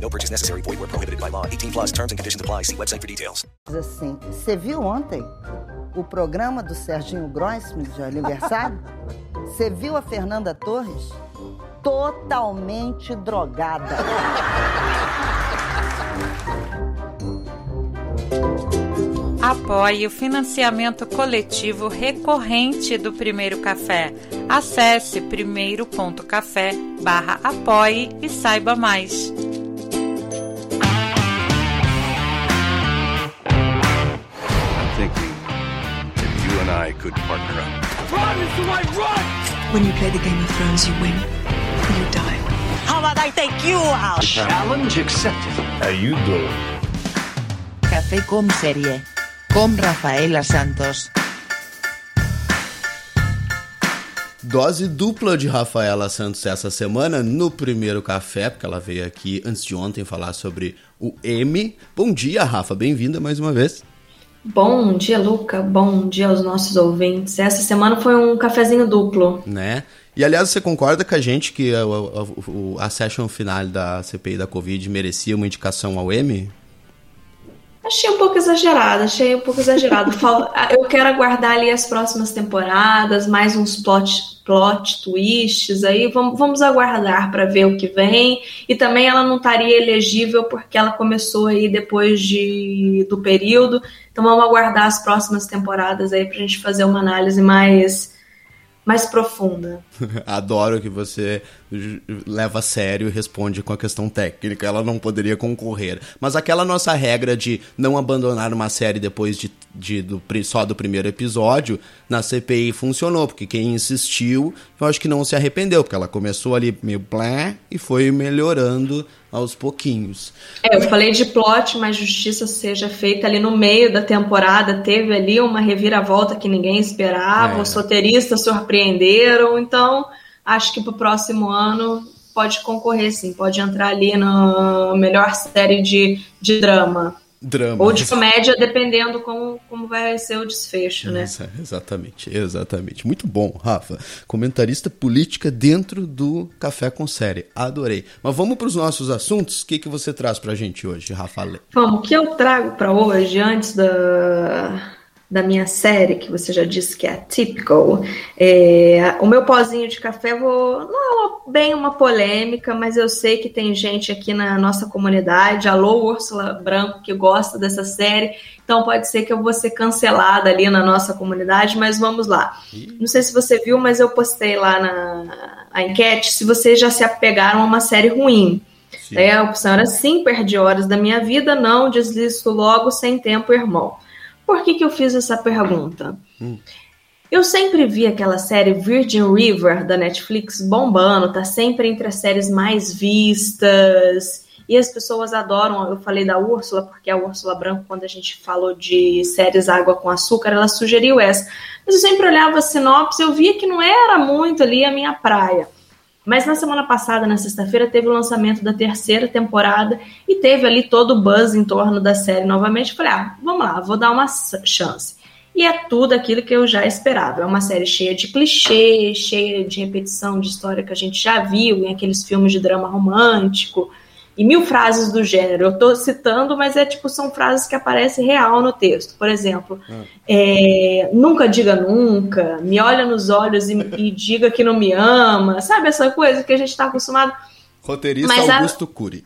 No purchase necessary. Void were prohibited by law. 18 plus terms and conditions apply. See website for details. assim: Você viu ontem o programa do Serginho Grossman de aniversário? Você viu a Fernanda Torres? Totalmente drogada. Apoie o financiamento coletivo recorrente do Primeiro Café. Acesse primeiro.café barra apoie e saiba mais. And I could partner up. Run is the right run! When you play the Game of Thrones, you win or you die. How about I take you out? Challenge accepted. How you doing? Café com Serie. Com Rafaela Santos. Dose dupla de Rafaela Santos essa semana no primeiro café, porque ela veio aqui antes de ontem falar sobre o M. Bom dia, Rafa, bem-vinda mais uma vez. Bom dia, Luca. Bom dia aos nossos ouvintes. Essa semana foi um cafezinho duplo. Né? E aliás, você concorda com a gente que a, a, a session final da CPI da Covid merecia uma indicação ao M? Achei um pouco exagerado, achei um pouco exagerado. Fal- Eu quero aguardar ali as próximas temporadas, mais uns plot, plot twists aí. Vamos, vamos aguardar para ver o que vem. E também ela não estaria elegível porque ela começou aí depois de, do período. Então vamos aguardar as próximas temporadas aí pra gente fazer uma análise mais, mais profunda. Adoro que você leva a sério e responde com a questão técnica. Ela não poderia concorrer. Mas aquela nossa regra de não abandonar uma série depois de de, do, só do primeiro episódio, na CPI funcionou, porque quem insistiu, eu acho que não se arrependeu, porque ela começou ali meio blé e foi melhorando aos pouquinhos. É, eu falei de plot, mas justiça seja feita ali no meio da temporada. Teve ali uma reviravolta que ninguém esperava, É. os roteiristas surpreenderam. Então, acho que pro próximo ano pode concorrer, sim. Pode entrar ali na melhor série de, de drama. Drama. Ou de comédia, dependendo como, como vai ser o desfecho, né? Exa- Exatamente, exatamente. Muito bom, Rafa. Comentarista política dentro do Café com Série. Adorei. Mas vamos para os nossos assuntos. O que, que você traz pra gente hoje, Rafa? Vamos, o que eu trago para hoje, antes da, da minha série, que você já disse que é atypical, é, o meu pozinho de café, vou, não é bem uma polêmica, mas eu sei que tem gente aqui na nossa comunidade, alô Úrsula Branco, que gosta dessa série, então pode ser que eu vou ser cancelada ali na nossa comunidade, mas vamos lá. Não sei se você viu, mas eu postei lá na a enquete se vocês já se apegaram a uma série ruim. Daí a opção era sim, perdi horas da minha vida, não, deslisto logo, sem tempo, irmão. Por que, que eu fiz essa pergunta? Eu sempre vi aquela série Virgin River da Netflix bombando, tá sempre entre as séries mais vistas. E as pessoas adoram. Eu falei da Úrsula, porque a Úrsula Branco, quando a gente falou de séries Água com Açúcar, ela sugeriu essa. Mas eu sempre olhava a sinopse, eu via que não era muito ali a minha praia. Mas na semana passada, na sexta-feira, teve o lançamento da terceira temporada e teve ali todo o buzz em torno da série novamente. Falei, ah, vamos lá, vou dar uma chance. E é tudo aquilo que eu já esperava. É uma série cheia de clichê, cheia de repetição de história que a gente já viu em aqueles filmes de drama romântico e mil frases do gênero. Eu tô citando, mas é tipo, são frases que aparecem real no texto. Por exemplo, é, nunca diga nunca, me olha nos olhos e, e diga que não me ama, sabe essa coisa que a gente está acostumado. Roteirista Mas a- Augusto Cury.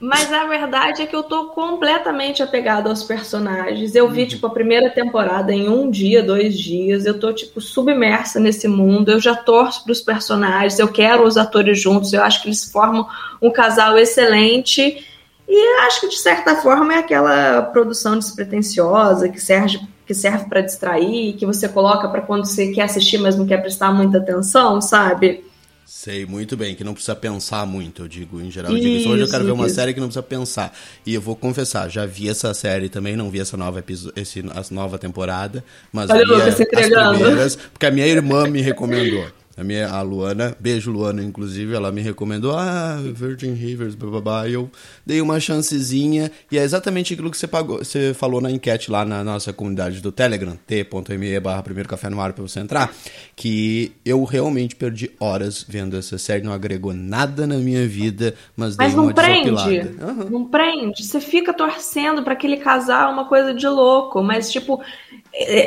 Mas a verdade é que eu tô completamente apegada aos personagens. Eu vi, tipo, a primeira temporada em um dia, dois dias. Eu tô, tipo, submersa nesse mundo. Eu já torço pros personagens. Eu quero os atores juntos. Eu acho que eles formam um casal excelente. E acho que, de certa forma, é aquela produção despretensiosa que serve que serve para distrair, que você coloca para quando você quer assistir, mas não quer prestar muita atenção, sabe? Sei muito bem, que não precisa pensar muito, eu digo, em geral. Eu digo isso, hoje eu quero ver uma Isso, série que não precisa pensar. E eu vou confessar, já vi essa série também, não vi essa nova, esse, essa nova temporada, mas Olha vi se as primeiras, porque a minha irmã me recomendou. A minha, a Luana, beijo Luana, inclusive, ela me recomendou, ah, Virgin Rivers, blá, blá, blá, e eu dei uma chancezinha, e é exatamente aquilo que você, pagou, você falou na enquete lá na nossa comunidade do Telegram, t.me barra primeiro café no ar pra você entrar, que eu realmente perdi horas vendo essa série, não agregou nada na minha vida, mas, Mas dei não uma prende. desopilada. Não prende. Você fica torcendo para aquele casal, uma coisa de louco. Mas, tipo,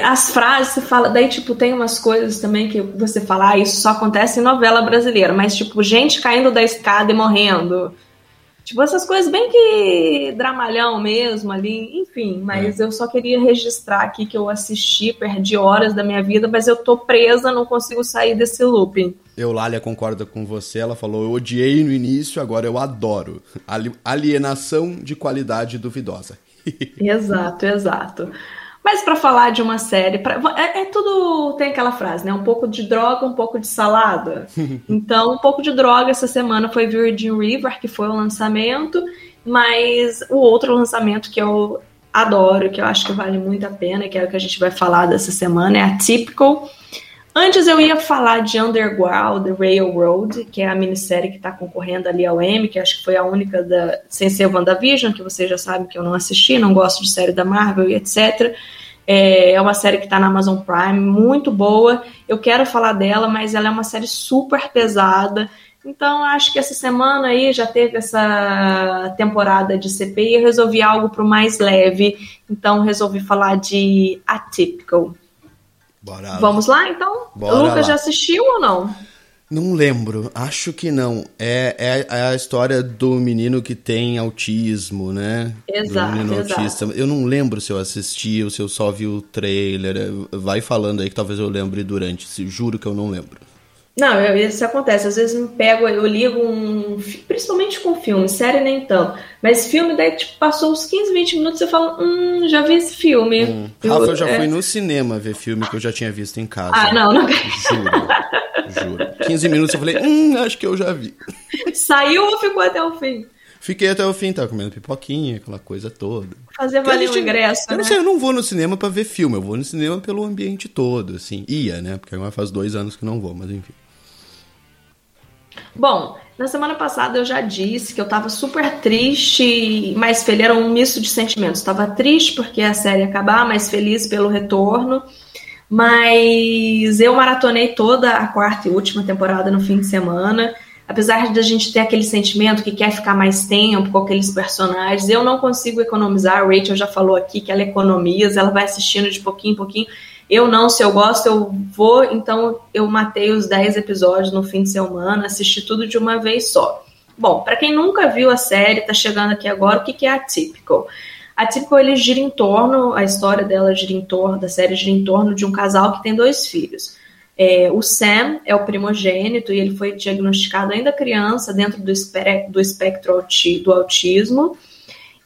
as frases você fala. Daí, tipo, tem umas coisas também que você fala, ah, isso só acontece em novela brasileira. Mas, tipo, gente caindo da escada e morrendo. Tipo, essas coisas bem que dramalhão mesmo ali, enfim. Mas eu só queria registrar aqui que eu assisti, perdi horas da minha vida, mas eu tô presa, não consigo sair desse looping. Eu, Lália, concorda com você. Ela falou: Eu odiei no início, agora eu adoro. Ali- Alienação de qualidade duvidosa. Exato, exato. Mas para falar de uma série, pra- é, é tudo tem aquela frase, né? Um pouco de droga, um pouco de salada. Então, um pouco de droga essa semana foi Virgin River, que foi o lançamento, mas o outro lançamento que eu adoro, que eu acho que vale muito a pena, que é o que a gente vai falar dessa semana, é Atypical. Antes eu ia falar de Underground Railroad, que é a minissérie que está concorrendo ali ao Emmy, que acho que foi a única da, sem ser WandaVision, que vocês já sabem que eu não assisti, não gosto de série da Marvel e etc. É é uma série que está na Amazon Prime, muito boa. Eu quero falar dela, mas ela é uma série super pesada. Então, acho que essa semana aí já teve essa temporada de CPI, eu resolvi algo para o mais leve. Então, resolvi falar de Atypical. Bora. Vamos lá, então? Bora o Lucas lá. já assistiu ou não? Não lembro, acho que não. É, é, é a história do menino que tem autismo, né? Exato, do menino exato. autista. Eu não lembro se eu assisti ou se eu só vi o trailer. Vai falando aí que talvez eu lembre durante. Se- Juro que eu não lembro. Não, eu- isso acontece. Às vezes me pego, eu ligo um. Principalmente com filme, série nem tanto. Mas filme, daí, tipo, passou uns 15, 20 minutos eu falo, hum, já vi esse filme. Eu- Rafa, eu já é. fui no cinema ver filme que eu já tinha visto em casa. Ah, não, não. Juro, juro. 15 minutos eu falei, hum, acho que eu já vi. Saiu ou ficou até o fim? Fiquei até o fim, tava comendo pipoquinha, aquela coisa toda. Fazer valer o gente- ingresso, Eu né? não sei, eu não vou no cinema pra ver filme, eu vou no cinema pelo ambiente todo, assim. Ia, né? Porque agora faz dois anos que não vou, mas enfim. Bom, na semana passada eu já disse que eu tava super triste, mas feliz, era um misto de sentimentos. Tava triste porque a série ia acabar, mas feliz pelo retorno. Mas eu maratonei toda a quarta e última temporada no fim de semana. Apesar de a gente ter aquele sentimento que quer ficar mais tempo com aqueles personagens, eu não consigo economizar. A Rachel já falou aqui que ela economiza, ela vai assistindo de pouquinho em pouquinho. Eu não, se eu gosto, eu vou. Então, eu matei os 10 episódios no fim de semana, assisti tudo de uma vez só. Bom, para quem nunca viu a série, tá chegando aqui agora, o que, que é Atypical? Atypical, ele gira em torno, a história dela gira em torno, da série gira em torno de um casal que tem dois filhos. É, o Sam é o primogênito e ele foi diagnosticado ainda criança dentro do, espere- do espectro do autismo.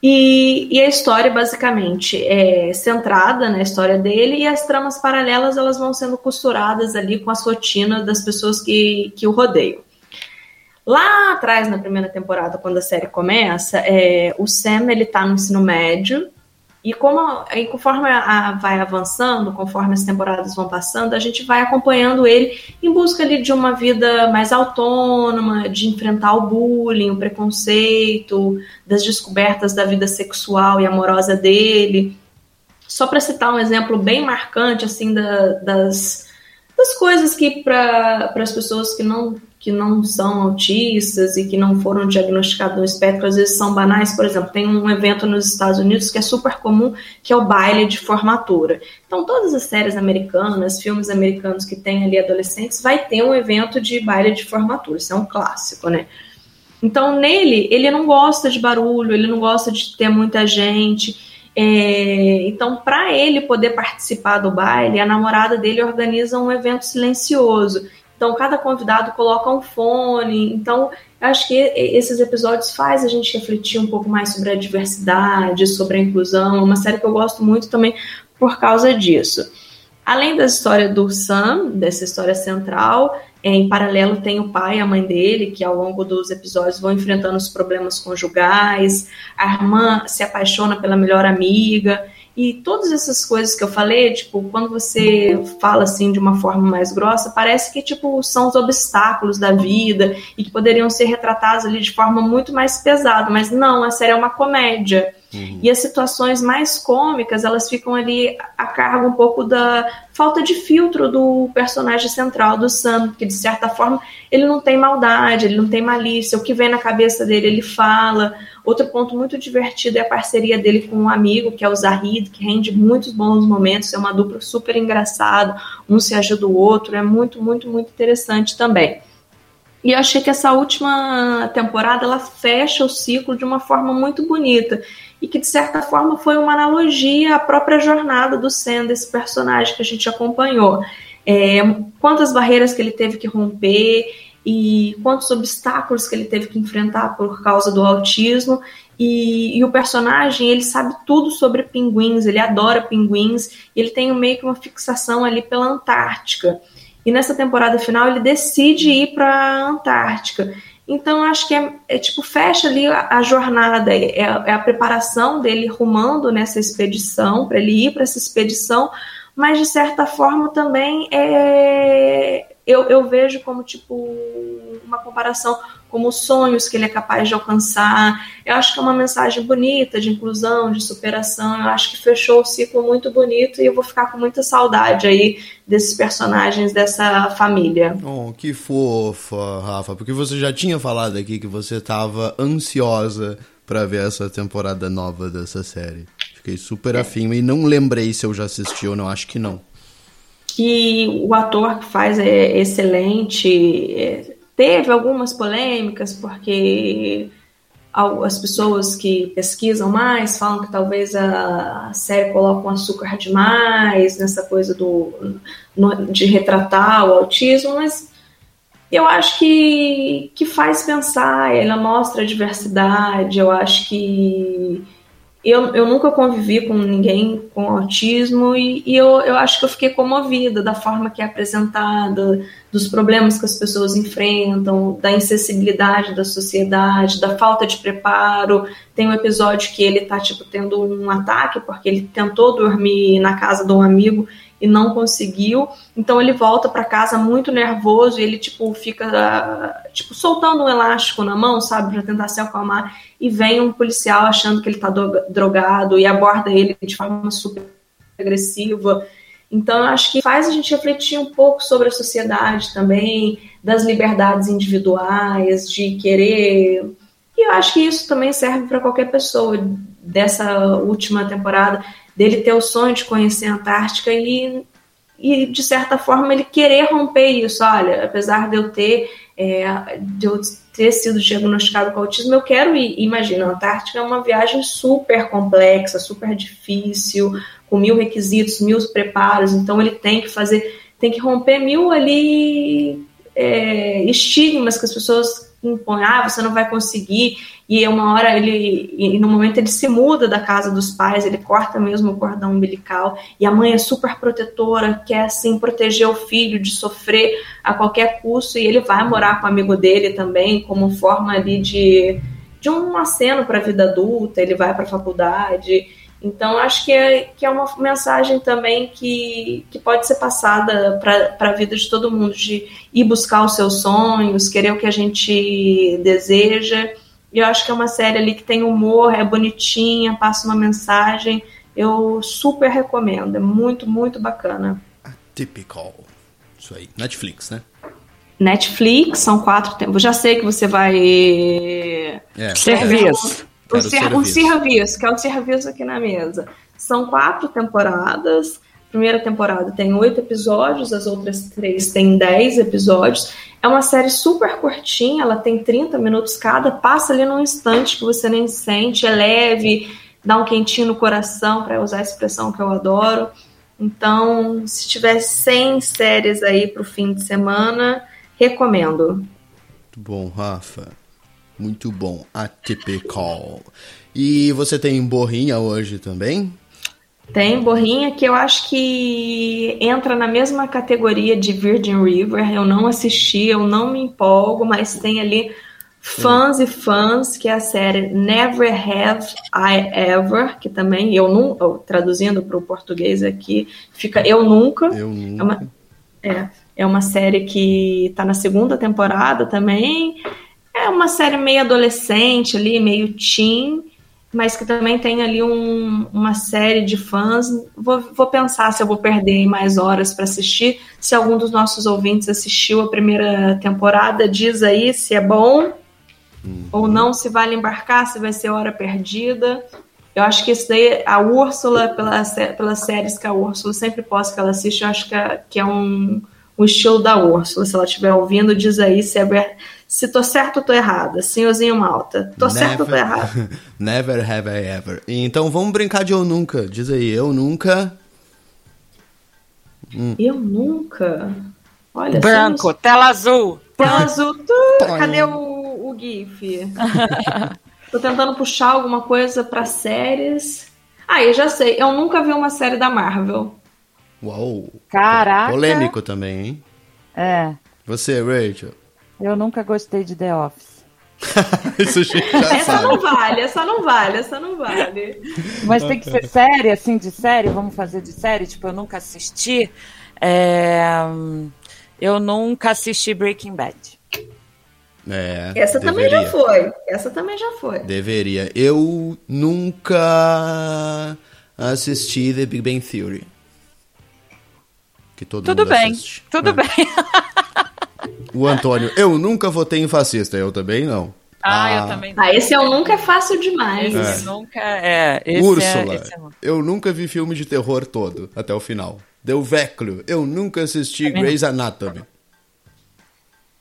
E, e a história, basicamente, é centrada na história dele e as tramas paralelas elas vão sendo costuradas ali com as rotinas das pessoas que, que o rodeiam. Lá atrás, na primeira temporada, quando a série começa, é, o Sam ele tá no ensino médio e como aí, conforme a, a- vai avançando, conforme as temporadas vão passando, a gente vai acompanhando ele em busca ali, de uma vida mais autônoma, de enfrentar o bullying, o preconceito, das descobertas da vida sexual e amorosa dele. Só para citar um exemplo bem marcante assim da- das, das coisas que para as pessoas que não que não são autistas e que não foram diagnosticados no espectro, às vezes são banais. Por exemplo, tem um evento nos Estados Unidos que é super comum, que é o baile de formatura. Então, todas as séries americanas, filmes americanos que têm ali adolescentes, vai ter um evento de baile de formatura. Isso é um clássico, né? Então, nele, ele não gosta de barulho, ele não gosta de ter muita gente. É, então, para ele poder participar do baile, a namorada dele organiza um evento silencioso. Então, cada convidado coloca um fone. Então, acho que esses episódios faz a gente refletir um pouco mais sobre a diversidade, sobre a inclusão. É uma série que eu gosto muito também por causa disso. Além da história do Sam, dessa história central, é, em paralelo tem o pai e a mãe dele, que ao longo dos episódios vão enfrentando os problemas conjugais. A irmã se apaixona pela melhor amiga. E todas essas coisas que eu falei, tipo, quando você fala assim de uma forma mais grossa, parece que tipo são os obstáculos da vida e que poderiam ser retratados ali de forma muito mais pesada, mas não, a série é uma comédia. E as situações mais cômicas, elas ficam ali a cargo um pouco da falta de filtro do personagem central do Sam, que de certa forma ele não tem maldade, ele não tem malícia, o que vem na cabeça dele ele fala. Outro ponto muito divertido é a parceria dele com um amigo, que é o Zahid, que rende muitos bons momentos, é uma dupla super engraçada, um se ajuda o outro, é muito, muito, muito interessante também. E eu achei que essa última temporada ela fecha o ciclo de uma forma muito bonita e que de certa forma foi uma analogia à própria jornada do Sam, desse personagem que a gente acompanhou. É, quantas barreiras que ele teve que romper e quantos obstáculos que ele teve que enfrentar por causa do autismo. E, e, o personagem, ele sabe tudo sobre pinguins, ele adora pinguins, ele tem meio que uma fixação ali pela Antártica. E nessa temporada final ele decide ir para a Antártica. Então acho que é, é, tipo fecha ali a, a jornada, é, é, a preparação dele rumando nessa expedição para ele ir para essa expedição, mas de certa forma também é, eu, eu vejo como tipo uma comparação como os sonhos que ele é capaz de alcançar. Eu acho que é uma mensagem bonita de inclusão, de superação. Eu acho que fechou o ciclo muito bonito e eu vou ficar com muita saudade aí desses personagens dessa família. Oh, que fofa, Rafa, porque você já tinha falado aqui que você estava ansiosa para ver essa temporada nova dessa série. Fiquei super afim e não lembrei se eu já assisti ou não, acho que não. Que o ator que faz é excelente. É, teve algumas polêmicas, porque as pessoas que pesquisam mais falam que talvez a série coloca um açúcar demais nessa coisa do, de retratar o autismo, mas eu acho que, que faz pensar, ela mostra a diversidade, eu acho que eu, eu nunca convivi com ninguém com autismo e, e, eu, eu acho que eu fiquei comovida da forma que é apresentada, dos problemas que as pessoas enfrentam, da insensibilidade da sociedade, da falta de preparo. Tem um episódio que ele tá, tipo, tendo um ataque porque ele tentou dormir na casa de um amigo e não conseguiu. Então ele volta para casa muito nervoso e ele tipo fica tipo soltando um elástico na mão, sabe, para tentar se acalmar e vem um policial achando que ele tá drogado e aborda ele de forma super agressiva. Então, acho que faz a gente refletir um pouco sobre a sociedade também, das liberdades individuais, de querer. E eu acho que isso também serve para qualquer pessoa dessa última temporada dele ter o sonho de conhecer a Antártica e, e de certa forma, ele querer romper isso. Olha, apesar de eu ter, é, de eu ter sido diagnosticado com autismo, eu quero ir. Imagina, a Antártica é uma viagem super complexa, super difícil, com mil requisitos, mil preparos, então ele tem que fazer, tem que romper mil ali é, estigmas que as pessoas impõem, ah, você não vai conseguir, e uma hora ele, e no momento ele se muda da casa dos pais, ele corta mesmo o cordão umbilical, e a mãe é super protetora, quer assim proteger o filho de sofrer a qualquer custo, e ele vai morar com o amigo dele também, como forma ali de, de um aceno para a vida adulta, ele vai para a faculdade, então, acho que é, que é uma mensagem também que, que pode ser passada para a vida de todo mundo, de ir buscar os seus sonhos, querer o que a gente deseja. E eu acho que é uma série ali que tem humor, é bonitinha, passa uma mensagem. Eu super recomendo, é muito, muito bacana. Typical. Isso aí. Netflix, né? Netflix, são quatro tempos. Já sei que você vai. É, Serviço. O, ser, serviço. o serviço, que é o serviço aqui na mesa. São quatro temporadas. A primeira temporada tem oito episódios, as outras três têm dez episódios. É uma série super curtinha, ela tem 30 minutos cada, passa ali num instante que você nem sente, é leve, dá um quentinho no coração, para usar a expressão que eu adoro. Então, se tiver 100 séries aí para o fim de semana, recomendo. Muito bom, Rafa. Muito bom. Atypical. E você tem borrinha hoje também? Tem borrinha que eu acho que entra na mesma categoria de Virgin River. Eu não assisti, eu não me empolgo, mas tem ali fãs e fãs, que é a série Never Have I Ever, que também eu não, traduzindo para o português aqui, fica Eu Nunca. Eu nunca. É uma, é, é uma série que está na segunda temporada também. É uma série meio adolescente ali, meio teen, mas que também tem ali um, uma série de fãs. Vou, vou pensar se eu vou perder mais horas para assistir. Se algum dos nossos ouvintes assistiu a primeira temporada, diz aí se é bom ou não, se vale embarcar, se vai ser hora perdida. Eu acho que isso daí, a Úrsula, pela, pelas séries que a Úrsula sempre posta que ela assiste, eu acho que é, que é um, um estilo da Úrsula. Se ela estiver ouvindo, diz aí se é se tô certo ou tô errada. Senhorzinho Malta. Tô Never- certo ou tô errado? Never have I ever. Então vamos brincar de eu nunca. Diz aí, eu nunca. Hum. Eu nunca. Olha, Branco, somos- tela azul. Tela azul. Tu, cadê o, o GIF? Tô tentando puxar alguma coisa pra séries. Ah, eu já sei. Eu nunca vi uma série da Marvel. Uau. Caraca. Polêmico também, hein? É, Você, Rachel. Eu nunca gostei de The Office. Isso a gente já Essa sabe. não vale, essa não vale, essa não vale. Mas tem que ser série, assim, de série? Vamos fazer de série? Tipo, eu nunca assisti. É, Eu nunca assisti Breaking Bad. É, Essa também deveria. já foi. Essa também já foi. Deveria. Eu nunca assisti The Big Bang Theory. Que todo Tudo mundo bem, assiste. tudo É. bem. O Antônio, eu nunca votei em fascista. Eu também não. Ah, eu também não. Ah, esse eu nunca é fácil demais. Esse É. nunca é. Esse Úrsula, É, esse é... eu nunca vi filme de terror todo, até o final. Deu Vecchio, eu nunca assisti Também Grey's Anatomy.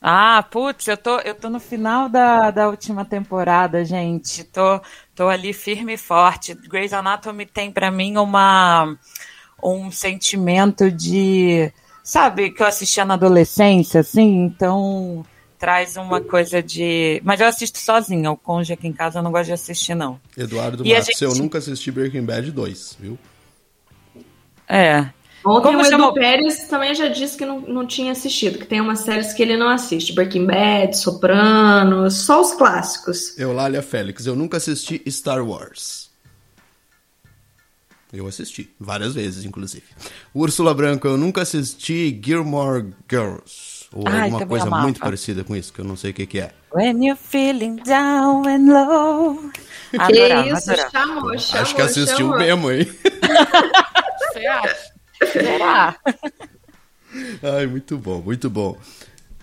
Ah, putz, eu tô, eu tô no final da, da última temporada, gente. Tô, tô ali firme e forte. Grey's Anatomy tem pra mim uma um sentimento de sabe, que eu assistia na adolescência, assim, então traz uma coisa de. Mas eu assisto sozinha, o cônjuge aqui em casa eu não gosto de assistir, não. Eduardo E Matos, gente- eu nunca assisti Breaking Bad 2, viu? É. Ontem Como o Edu chama- Pérez também já disse que não, não tinha assistido, que tem umas séries que ele não assiste. Breaking Bad, Sopranos, só os clássicos. Eulália Félix, eu nunca assisti Star Wars. Eu assisti, várias vezes, inclusive. Úrsula Branco, eu nunca assisti Gilmore Girls. Ou Ai, alguma coisa amava. muito parecida com isso, que eu não sei o que, que é. When you're feeling down and low. Que Adorava, isso, adorava. chamou, chamou, Acho que assistiu chamou. mesmo, hein? Você acha? Será? Ai, muito bom, muito bom.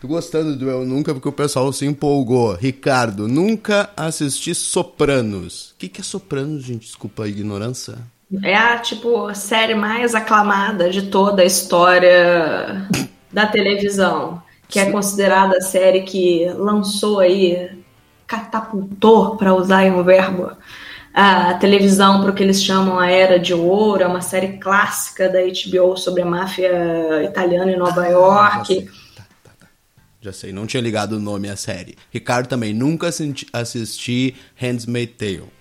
Tô gostando do Eu Nunca porque o pessoal se empolgou. Ricardo, nunca assisti Sopranos. O que, que é Sopranos, gente? Desculpa a ignorância. É a, tipo, a série mais aclamada de toda a história da televisão. Que é considerada a série que lançou aí, catapultou, para usar um verbo, a televisão para o que eles chamam a Era de Ouro. É uma série clássica da HBO sobre a máfia italiana em Nova York. Já sei, não tinha ligado o nome à série. Ricardo também, nunca assisti, Handmaid's Tale.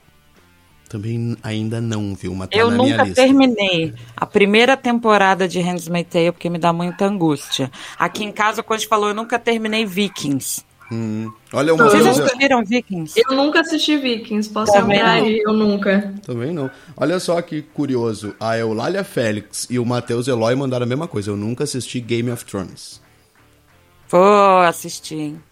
Também ainda não, viu? Mas tá Eu na minha nunca lista. terminei a primeira temporada de Handmaid's Tale porque me dá muita angústia. Aqui em casa, quando a gente falou, eu nunca terminei Vikings. Hum, Olha uma Vocês coisa... assistiram Vikings? Eu nunca assisti Vikings, posso não. aí, eu nunca. Também não. Olha só que curioso. A Eulália Félix e o Matheus Eloy mandaram a mesma coisa. Eu nunca assisti Game of Thrones. Vou assistir, hein?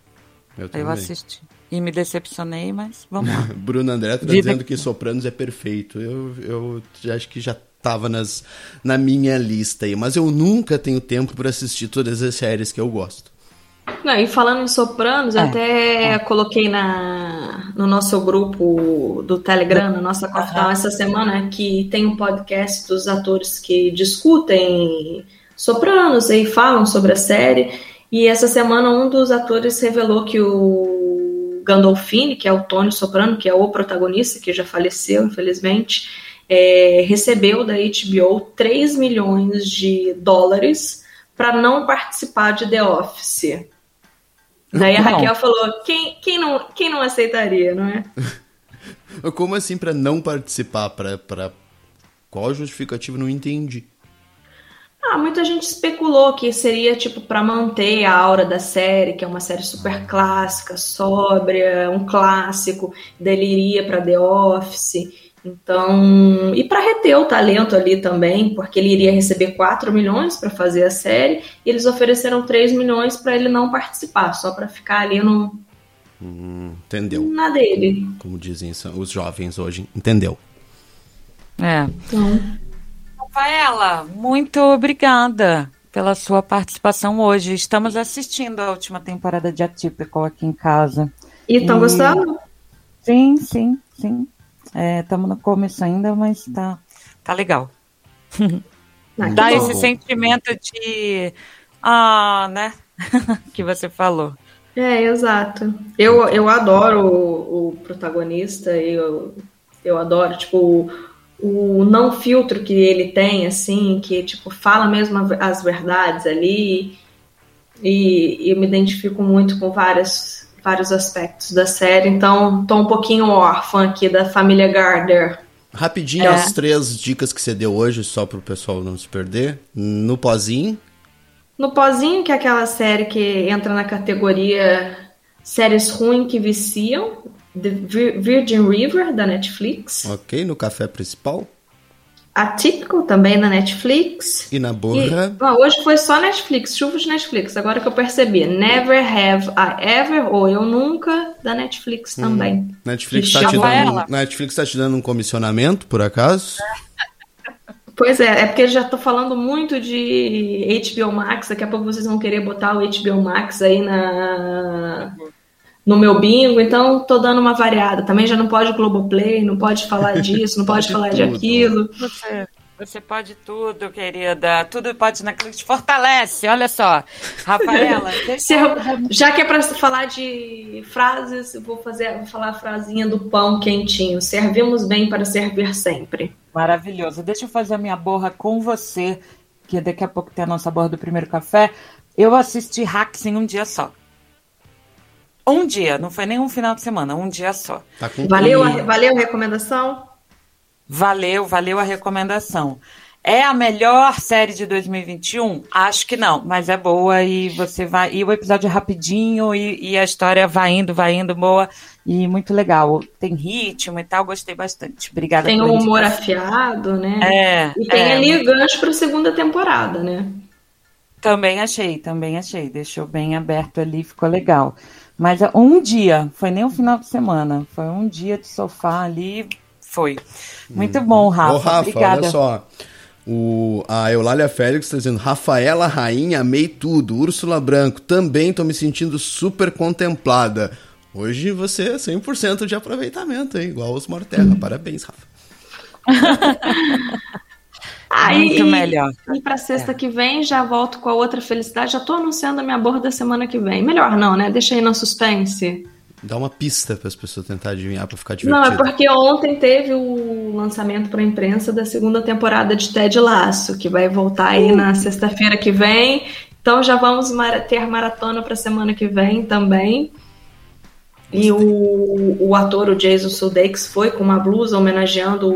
Eu Eu assisti. E me decepcionei, mas vamos lá. Bruno André tá Vida dizendo que- Sopranos é perfeito. Eu, eu já acho que já tava nas, na minha lista aí. Mas eu nunca tenho tempo para assistir todas as séries que eu gosto. Não, e falando em Sopranos, eu até coloquei na, no nosso grupo do Telegram, na nossa Cortal, essa semana, que tem um podcast dos atores que discutem Sopranos e falam sobre a série. E essa semana um dos atores revelou que o Gandolfini, que é o Tony Soprano, que é o protagonista, que já faleceu, infelizmente, é, recebeu da HBO 3 milhões de dólares para não participar de The Office. Daí a Não. Raquel falou: quem, quem, não, quem não aceitaria, não é? Como assim para não participar? Pra, pra... Qual a justificativa? Não entendi. Ah, muita gente especulou que seria tipo para manter a aura da série, que é uma série super clássica, sóbria, um clássico, daí ele iria para The Office. Então, e para reter o talento ali também, porque ele iria receber 4 milhões para fazer a série, e eles ofereceram 3 milhões para ele não participar, só para ficar ali no, Hum, entendeu? na dele. Como dizem os jovens hoje. Entendeu? É. Então, Rafaela, muito obrigada pela sua participação hoje. Estamos assistindo a última temporada de Atypical aqui em casa. E estão gostando? Sim, sim, sim. Estamos no começo ainda, mas tá, tá legal. Ah, Dá bom. esse sentimento de. Ah, né? que você falou. É, exato. Eu, eu adoro o, o protagonista, eu, eu adoro, tipo, o, o não filtro que ele tem, assim, que, tipo, fala mesmo as verdades ali, e, e eu me identifico muito com várias, vários aspectos da série, então tô um pouquinho órfã aqui da família Gardner. Rapidinho, É. as três dicas que você deu hoje, só pro pessoal não se perder. No pozinho, No Pozinho, que é aquela série que entra na categoria séries ruins que viciam, The Vir- Virgin River, da Netflix. ok? No café principal. Atípico, também da Netflix. E na E, borra. ó, hoje foi só Netflix, chuva de Netflix, agora que eu percebi. Never Have I Ever, ou Eu Nunca, da Netflix também. Netflix Que tá, te dando. Netflix tá te dando um comissionamento, por acaso? Pois é, é porque eu já tô falando muito de HBO Max, daqui a pouco vocês vão querer botar o HBO Max aí na no meu bingo, então tô dando uma variada. Também já não pode Globoplay, não pode falar disso, não pode, Pode falar de tudo. aquilo. Você, você pode tudo, querida. Tudo pode na Clique te fortalece. Olha só. Rafaela, deixa eu- já que é para falar de frases, eu vou fazer, vou falar a frasinha do pão quentinho. Servimos bem para servir sempre. Maravilhoso. Deixa eu fazer a minha borra com você. que daqui a pouco tem a nossa borra do primeiro café. Eu assisti Hacks em um dia só. Um dia, não foi nem um final de semana, um dia só. Tá com Valeu, a, valeu a recomendação? Valeu, valeu a recomendação. É a melhor série de 2021? Acho que não, mas é boa e você vai. E o episódio é rapidinho e, e a história vai indo, vai indo, boa e muito legal. Tem ritmo e tal, gostei bastante. Obrigada Tem um humor indicação. afiado, né? É, E tem é. ali gancho pra segunda temporada, né? Também achei, também achei. Deixou bem aberto ali, ficou legal. Mas é um dia, foi nem um final de semana, foi um dia de sofá ali, foi. Muito bom, Rafa. Ô, Rafa, Obrigada. olha só. O, a Eulália Félix está dizendo: Rafaela Rainha, amei tudo. Úrsula Branco, também tô me sentindo super contemplada. Hoje você é 100% de aproveitamento, hein? Igual os Morterra. Parabéns, Rafa. Ah, Muito e, melhor. E pra sexta que vem já volto com a outra felicidade. Já tô anunciando a minha borda da semana que vem. Melhor não, né? Deixa aí no suspense. Dá uma pista para as pessoas tentar adivinhar para ficar Não, divertido. é porque ontem teve o lançamento para imprensa da segunda temporada de Ted Laço, que vai voltar aí na sexta-feira que vem. Então já vamos ter maratona para semana que vem também. E o, o ator, o Jason Sudeikis, foi com uma blusa homenageando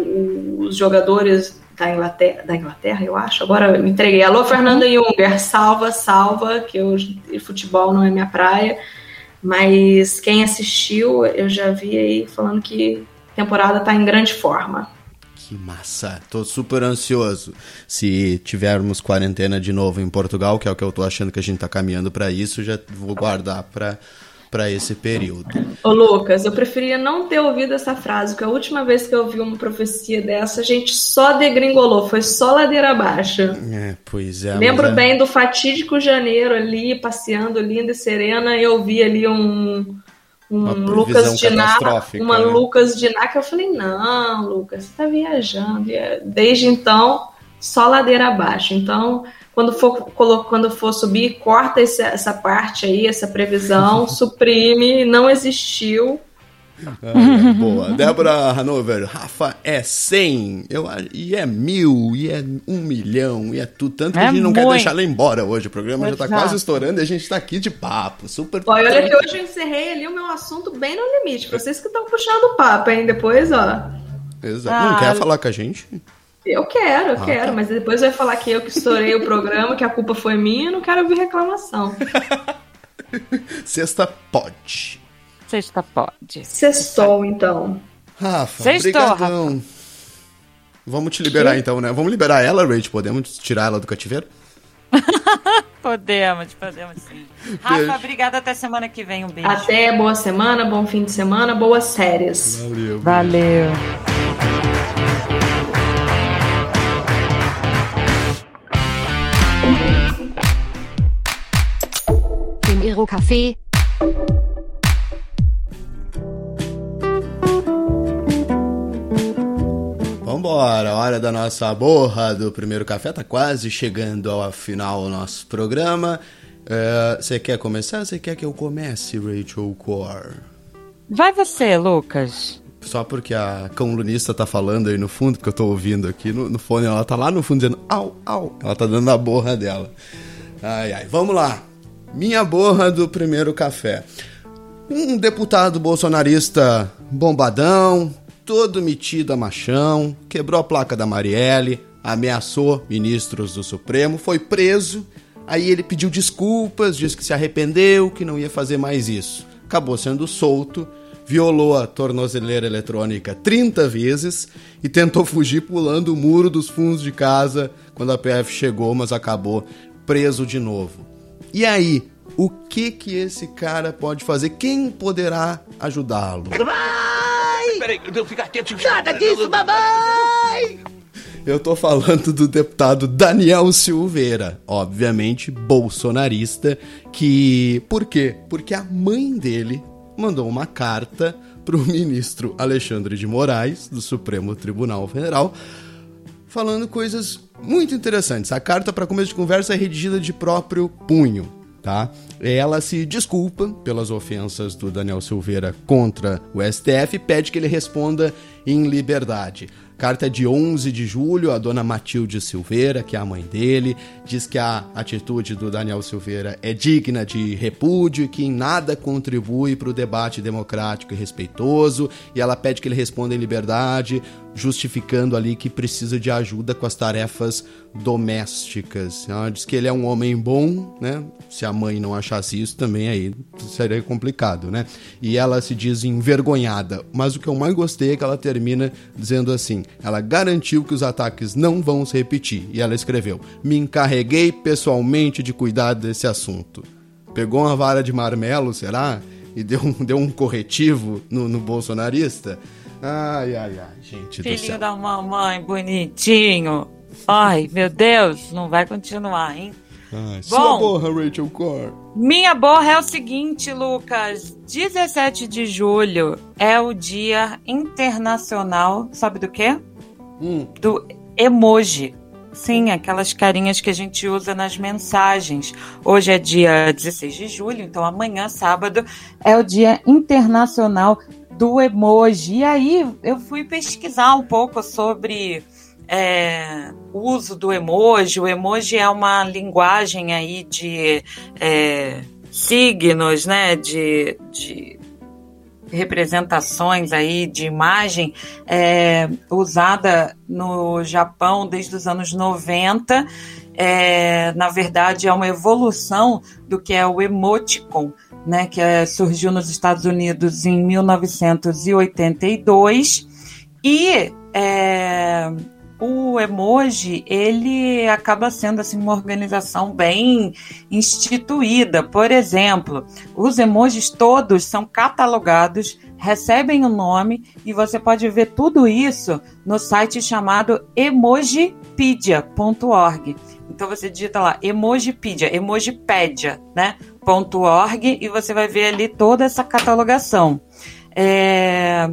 os jogadores da Inglaterra, da Inglaterra, eu acho. Agora eu me entreguei. Alô, Fernanda Junger, salva, salva, que eu, futebol não é minha praia. Mas quem assistiu, eu já vi aí falando que a temporada tá em grande forma. Que massa, tô super ansioso. Se tivermos quarentena de novo em Portugal, que é o que eu tô achando que a gente tá caminhando para isso, já vou guardar para para esse período. Ô Lucas, eu preferia não ter ouvido essa frase, porque a última vez que eu ouvi uma profecia dessa, a gente só degringolou, foi só ladeira abaixo. É, pois é. Lembro é- bem do fatídico janeiro ali, passeando linda e serena, e eu vi ali um, um Lucas Diná, uma né? Lucas Diná, que eu falei, não, Lucas, você tá viajando. É, Desde então, só ladeira abaixo. Então, quando for, quando for subir, corta esse- essa parte aí, essa previsão, suprime, não existiu. Ah, boa. Débora Hanover, Rafa é 100, eu, a- e é mil, e é um milhão, e é tudo. Tanto que É a gente não quer muito. deixar ela embora hoje. O programa já tá Exato. quase estourando e a gente tá aqui de papo. Super. Olha, olha que hoje eu encerrei ali o meu assunto bem no limite. Vocês que estão puxando o papo, hein? Depois, ó. Exato. Não Ah, quer falar com a gente? Eu quero, eu Ah, quero, tá. mas depois vai falar que eu que estourei o programa, que a culpa foi minha, não quero ouvir reclamação. Sexta pode. Sexta pode. Sextou, então. Rafa, Sextou. Vamos te liberar Que? então, né? Vamos liberar ela, Rach? Podemos tirar ela do cativeiro? Podemos, podemos sim. Rafa, obrigada até semana que vem. Um beijo. Até boa semana, bom fim de semana, boas séries. Valeu. Valeu. Primeiro café. Vambora, hora da nossa borra do primeiro café. Tá quase chegando ao final o nosso programa. É, Você quer começar? Você quer que eu comece, Rachel Core? Vai você, Lucas. Só porque a colunista tá falando aí no fundo, porque eu tô ouvindo aqui no, no fone, ela tá lá no fundo dizendo au, au. Ela tá dando a borra dela. Ai, ai, vamos lá. Minha borra do primeiro café. Um deputado bolsonarista bombadão, todo metido a machão, quebrou a placa da Marielle, ameaçou ministros do Supremo, foi preso. Aí ele pediu desculpas, disse que se arrependeu, que não ia fazer mais isso. Acabou sendo solto, violou a tornozeleira eletrônica 30 vezes e tentou fugir pulando o muro dos fundos de casa quando a PF chegou, mas acabou preso de novo. E aí, o que que esse cara pode fazer? Quem poderá ajudá-lo? Peraí, eu ficar quieto. Nada disso, mamãe! Eu tô falando do deputado Daniel Silveira, obviamente bolsonarista, que por quê? Porque a mãe dele mandou uma carta pro ministro Alexandre de Moraes do Supremo Tribunal Federal falando coisas muito interessantes. A carta para começo de conversa é redigida de próprio punho, tá? Ela se desculpa pelas ofensas do Daniel Silveira contra o STF e pede que ele responda em liberdade. Carta de 11 de julho, a dona Matilde Silveira, que é a mãe dele, diz que a atitude do Daniel Silveira é digna de repúdio e que em nada contribui para o debate democrático e respeitoso, e ela pede que ele responda em liberdade, justificando ali que precisa de ajuda com as tarefas domésticas. Ela diz que ele é um homem bom, né? Se a mãe não achasse isso, também aí seria complicado, né? E ela se diz envergonhada. Mas o que eu mais gostei é que ela termina dizendo assim: ela garantiu que os ataques não vão se repetir. E ela escreveu: Me encarreguei pessoalmente de cuidar desse assunto. Pegou uma vara de marmelo, será? E deu um, deu um corretivo no, no bolsonarista? Ai, ai, ai, gente Filhinho da mamãe, bonitinho. Ai, meu Deus, não vai continuar, hein? Ai, Bom. sua borra, Rachel Core. Minha borra é o seguinte, Lucas. 17 de julho é o Dia Internacional, sabe do quê? Hum. Do emoji. Sim, aquelas carinhas que a gente usa nas mensagens. Hoje é dia 16 de julho, então amanhã, sábado, é o Dia Internacional do Emoji. E aí eu fui pesquisar um pouco sobre é, o uso do emoji. O emoji é uma linguagem aí de é, signos, né? De, de representações aí de imagem é, usada no Japão desde os anos 90. É, na verdade, é uma evolução do que é o emoticon, né, que é, surgiu nos Estados Unidos em 1982. E é, o emoji ele acaba sendo assim uma organização bem instituída. Por exemplo, os emojis todos são catalogados, recebem o um nome e você pode ver tudo isso no site chamado emojipedia.org. Então você digita lá Emojipedia, Emojipedia, né? .org e você vai ver ali toda essa catalogação. É,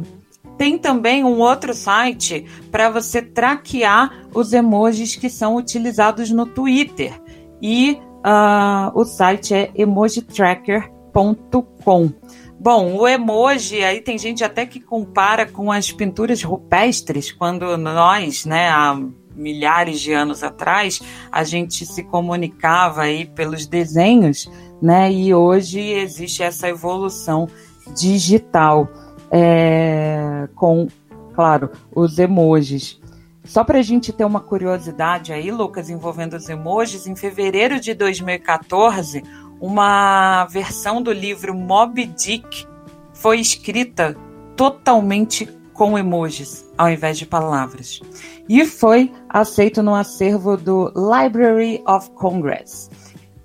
tem também um outro site para você traquear os emojis que são utilizados no Twitter. E uh, o site é emojitracker.com. Bom, o emoji, aí tem gente até que compara com as pinturas rupestres, quando nós, né, há milhares de anos atrás, a gente se comunicava aí pelos desenhos, né, e hoje existe essa evolução digital é, com, claro, os emojis. Só para a gente ter uma curiosidade aí, Lucas, envolvendo os emojis, em fevereiro de 2014, uma versão do livro Moby Dick foi escrita totalmente com emojis, ao invés de palavras. E foi aceito no acervo do Library of Congress.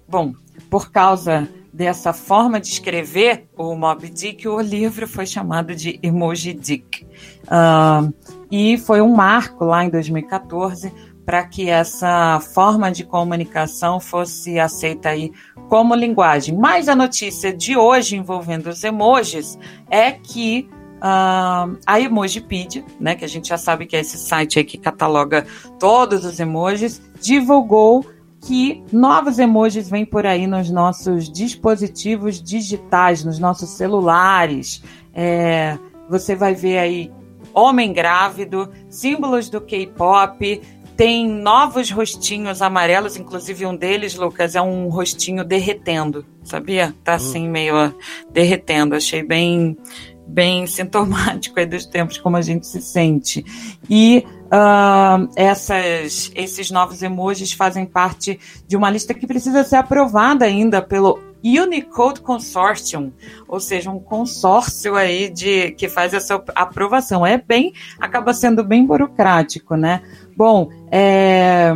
Bom, por causa dessa forma de escrever o Moby Dick, o livro foi chamado de Emoji Dick. Uh, e foi um marco lá em 2014 para que essa forma de comunicação fosse aceita aí como linguagem. Mas a notícia de hoje envolvendo os emojis é que uh, a Emojipedia, né, que a gente já sabe que é esse site aí que cataloga todos os emojis, divulgou que novos emojis vêm por aí nos nossos dispositivos digitais, nos nossos celulares. É, você vai ver aí homem grávido, símbolos do K-pop, tem novos rostinhos amarelos, inclusive um deles, Lucas, é um rostinho derretendo, sabia? Tá assim meio derretendo. Achei bem bem sintomático aí dos tempos como a gente se sente. E uh, essas, esses novos emojis fazem parte de uma lista que precisa ser aprovada ainda pelo Unicode Consortium, ou seja, um consórcio aí de que faz essa aprovação. É bem, acaba sendo bem burocrático, né? Bom, é,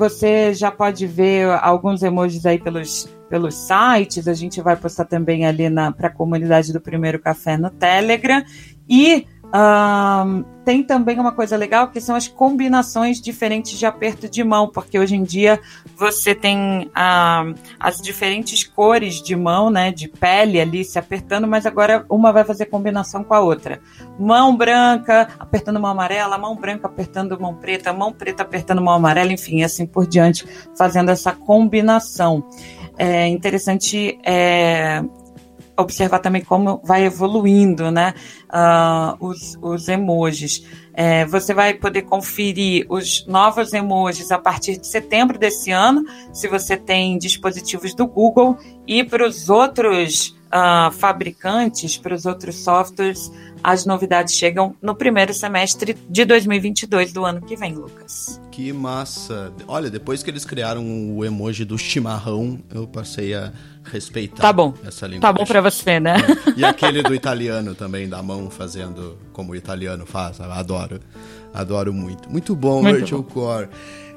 você já pode ver alguns emojis aí pelos pelos sites, a gente vai postar também ali para a comunidade do Primeiro Café no Telegram. E um, tem também uma coisa legal que são as combinações diferentes de aperto de mão, porque hoje em dia você tem um, as diferentes cores de mão, né, de pele ali se apertando, mas agora uma vai fazer combinação com a outra. Mão branca apertando mão amarela, mão branca apertando mão preta, mão preta apertando mão amarela, enfim, assim por diante, fazendo essa combinação é interessante é, observar também como vai evoluindo né, uh, os, os emojis. É, você vai poder conferir os novos emojis a partir de setembro desse ano, se você tem dispositivos do Google, e para os outros uh, fabricantes, para os outros softwares, as novidades chegam no primeiro semestre de 2022 do ano que vem, Lucas. Que massa! Olha, depois que eles criaram o emoji do chimarrão, eu passei a respeitar tá bom. essa língua. Tá bom para você, né? E aquele do italiano também, da mão fazendo como o italiano faz. Adoro. Adoro muito. Muito bom, muito Rachel Core.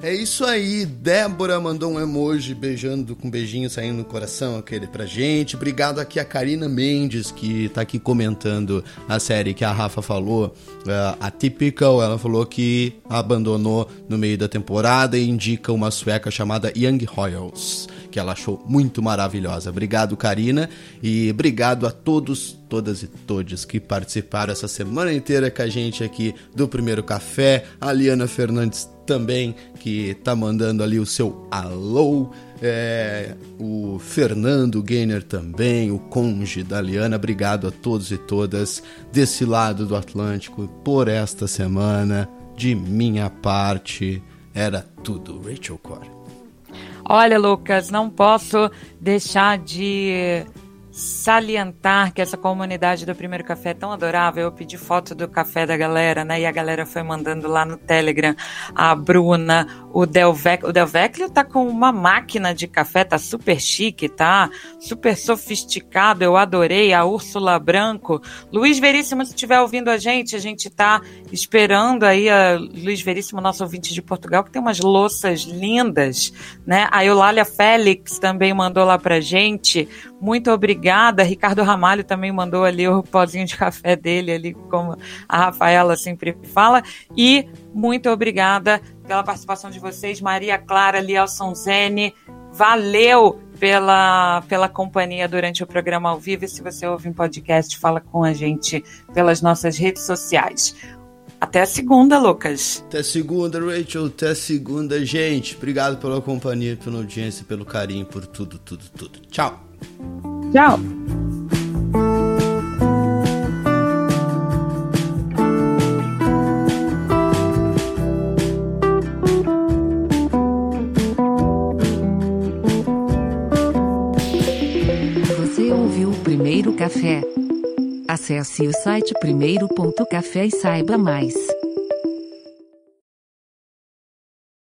É isso aí, Débora mandou um emoji beijando com um beijinho saindo no coração aquele pra gente. Obrigado aqui a Karina Mendes que tá aqui comentando a série que a Rafa falou, uh, a Typical, ela falou que abandonou no meio da temporada e indica uma sueca chamada Young Royals que ela achou muito maravilhosa. Obrigado, Karina, e obrigado a todos, todas e todos que participaram essa semana inteira com a gente aqui do Primeiro Café. A Liana Fernandes também, que tá mandando ali o seu alô. É, o Fernando Gainer também, o conge da Liana. Obrigado a todos e todas desse lado do Atlântico por esta semana. De minha parte, era tudo. Rachel Core. Olha, Lucas, não posso deixar de salientar que essa comunidade do Primeiro Café é tão adorável. Eu pedi foto do café da galera, né? E a galera foi mandando lá no Telegram. A Bruna, o Delvec. O Delvecchio tá com uma máquina de café, tá super chique, tá? Super sofisticado, eu adorei. A Úrsula Branco. Luiz Veríssimo, se estiver ouvindo a gente, a gente tá esperando aí a Luiz Veríssimo, nosso ouvinte de Portugal, que tem umas louças lindas, né? A Eulália Félix também mandou lá pra gente. Muito obrigada. Ricardo Ramalho também mandou ali o pozinho de café dele, ali, como a Rafaela sempre fala. E muito obrigada pela participação de vocês, Maria Clara, Lielson Zene. Valeu pela, pela companhia durante o programa ao vivo. E se você ouve um podcast, fala com a gente pelas nossas redes sociais. Até segunda, Lucas. Até segunda, Rachel. Até segunda, gente. Obrigado pela companhia, pela audiência, pelo carinho, por tudo, tudo, tudo. Tchau. Tchau. Você ouviu o primeiro café? Acesse o site primeiro.café e saiba mais.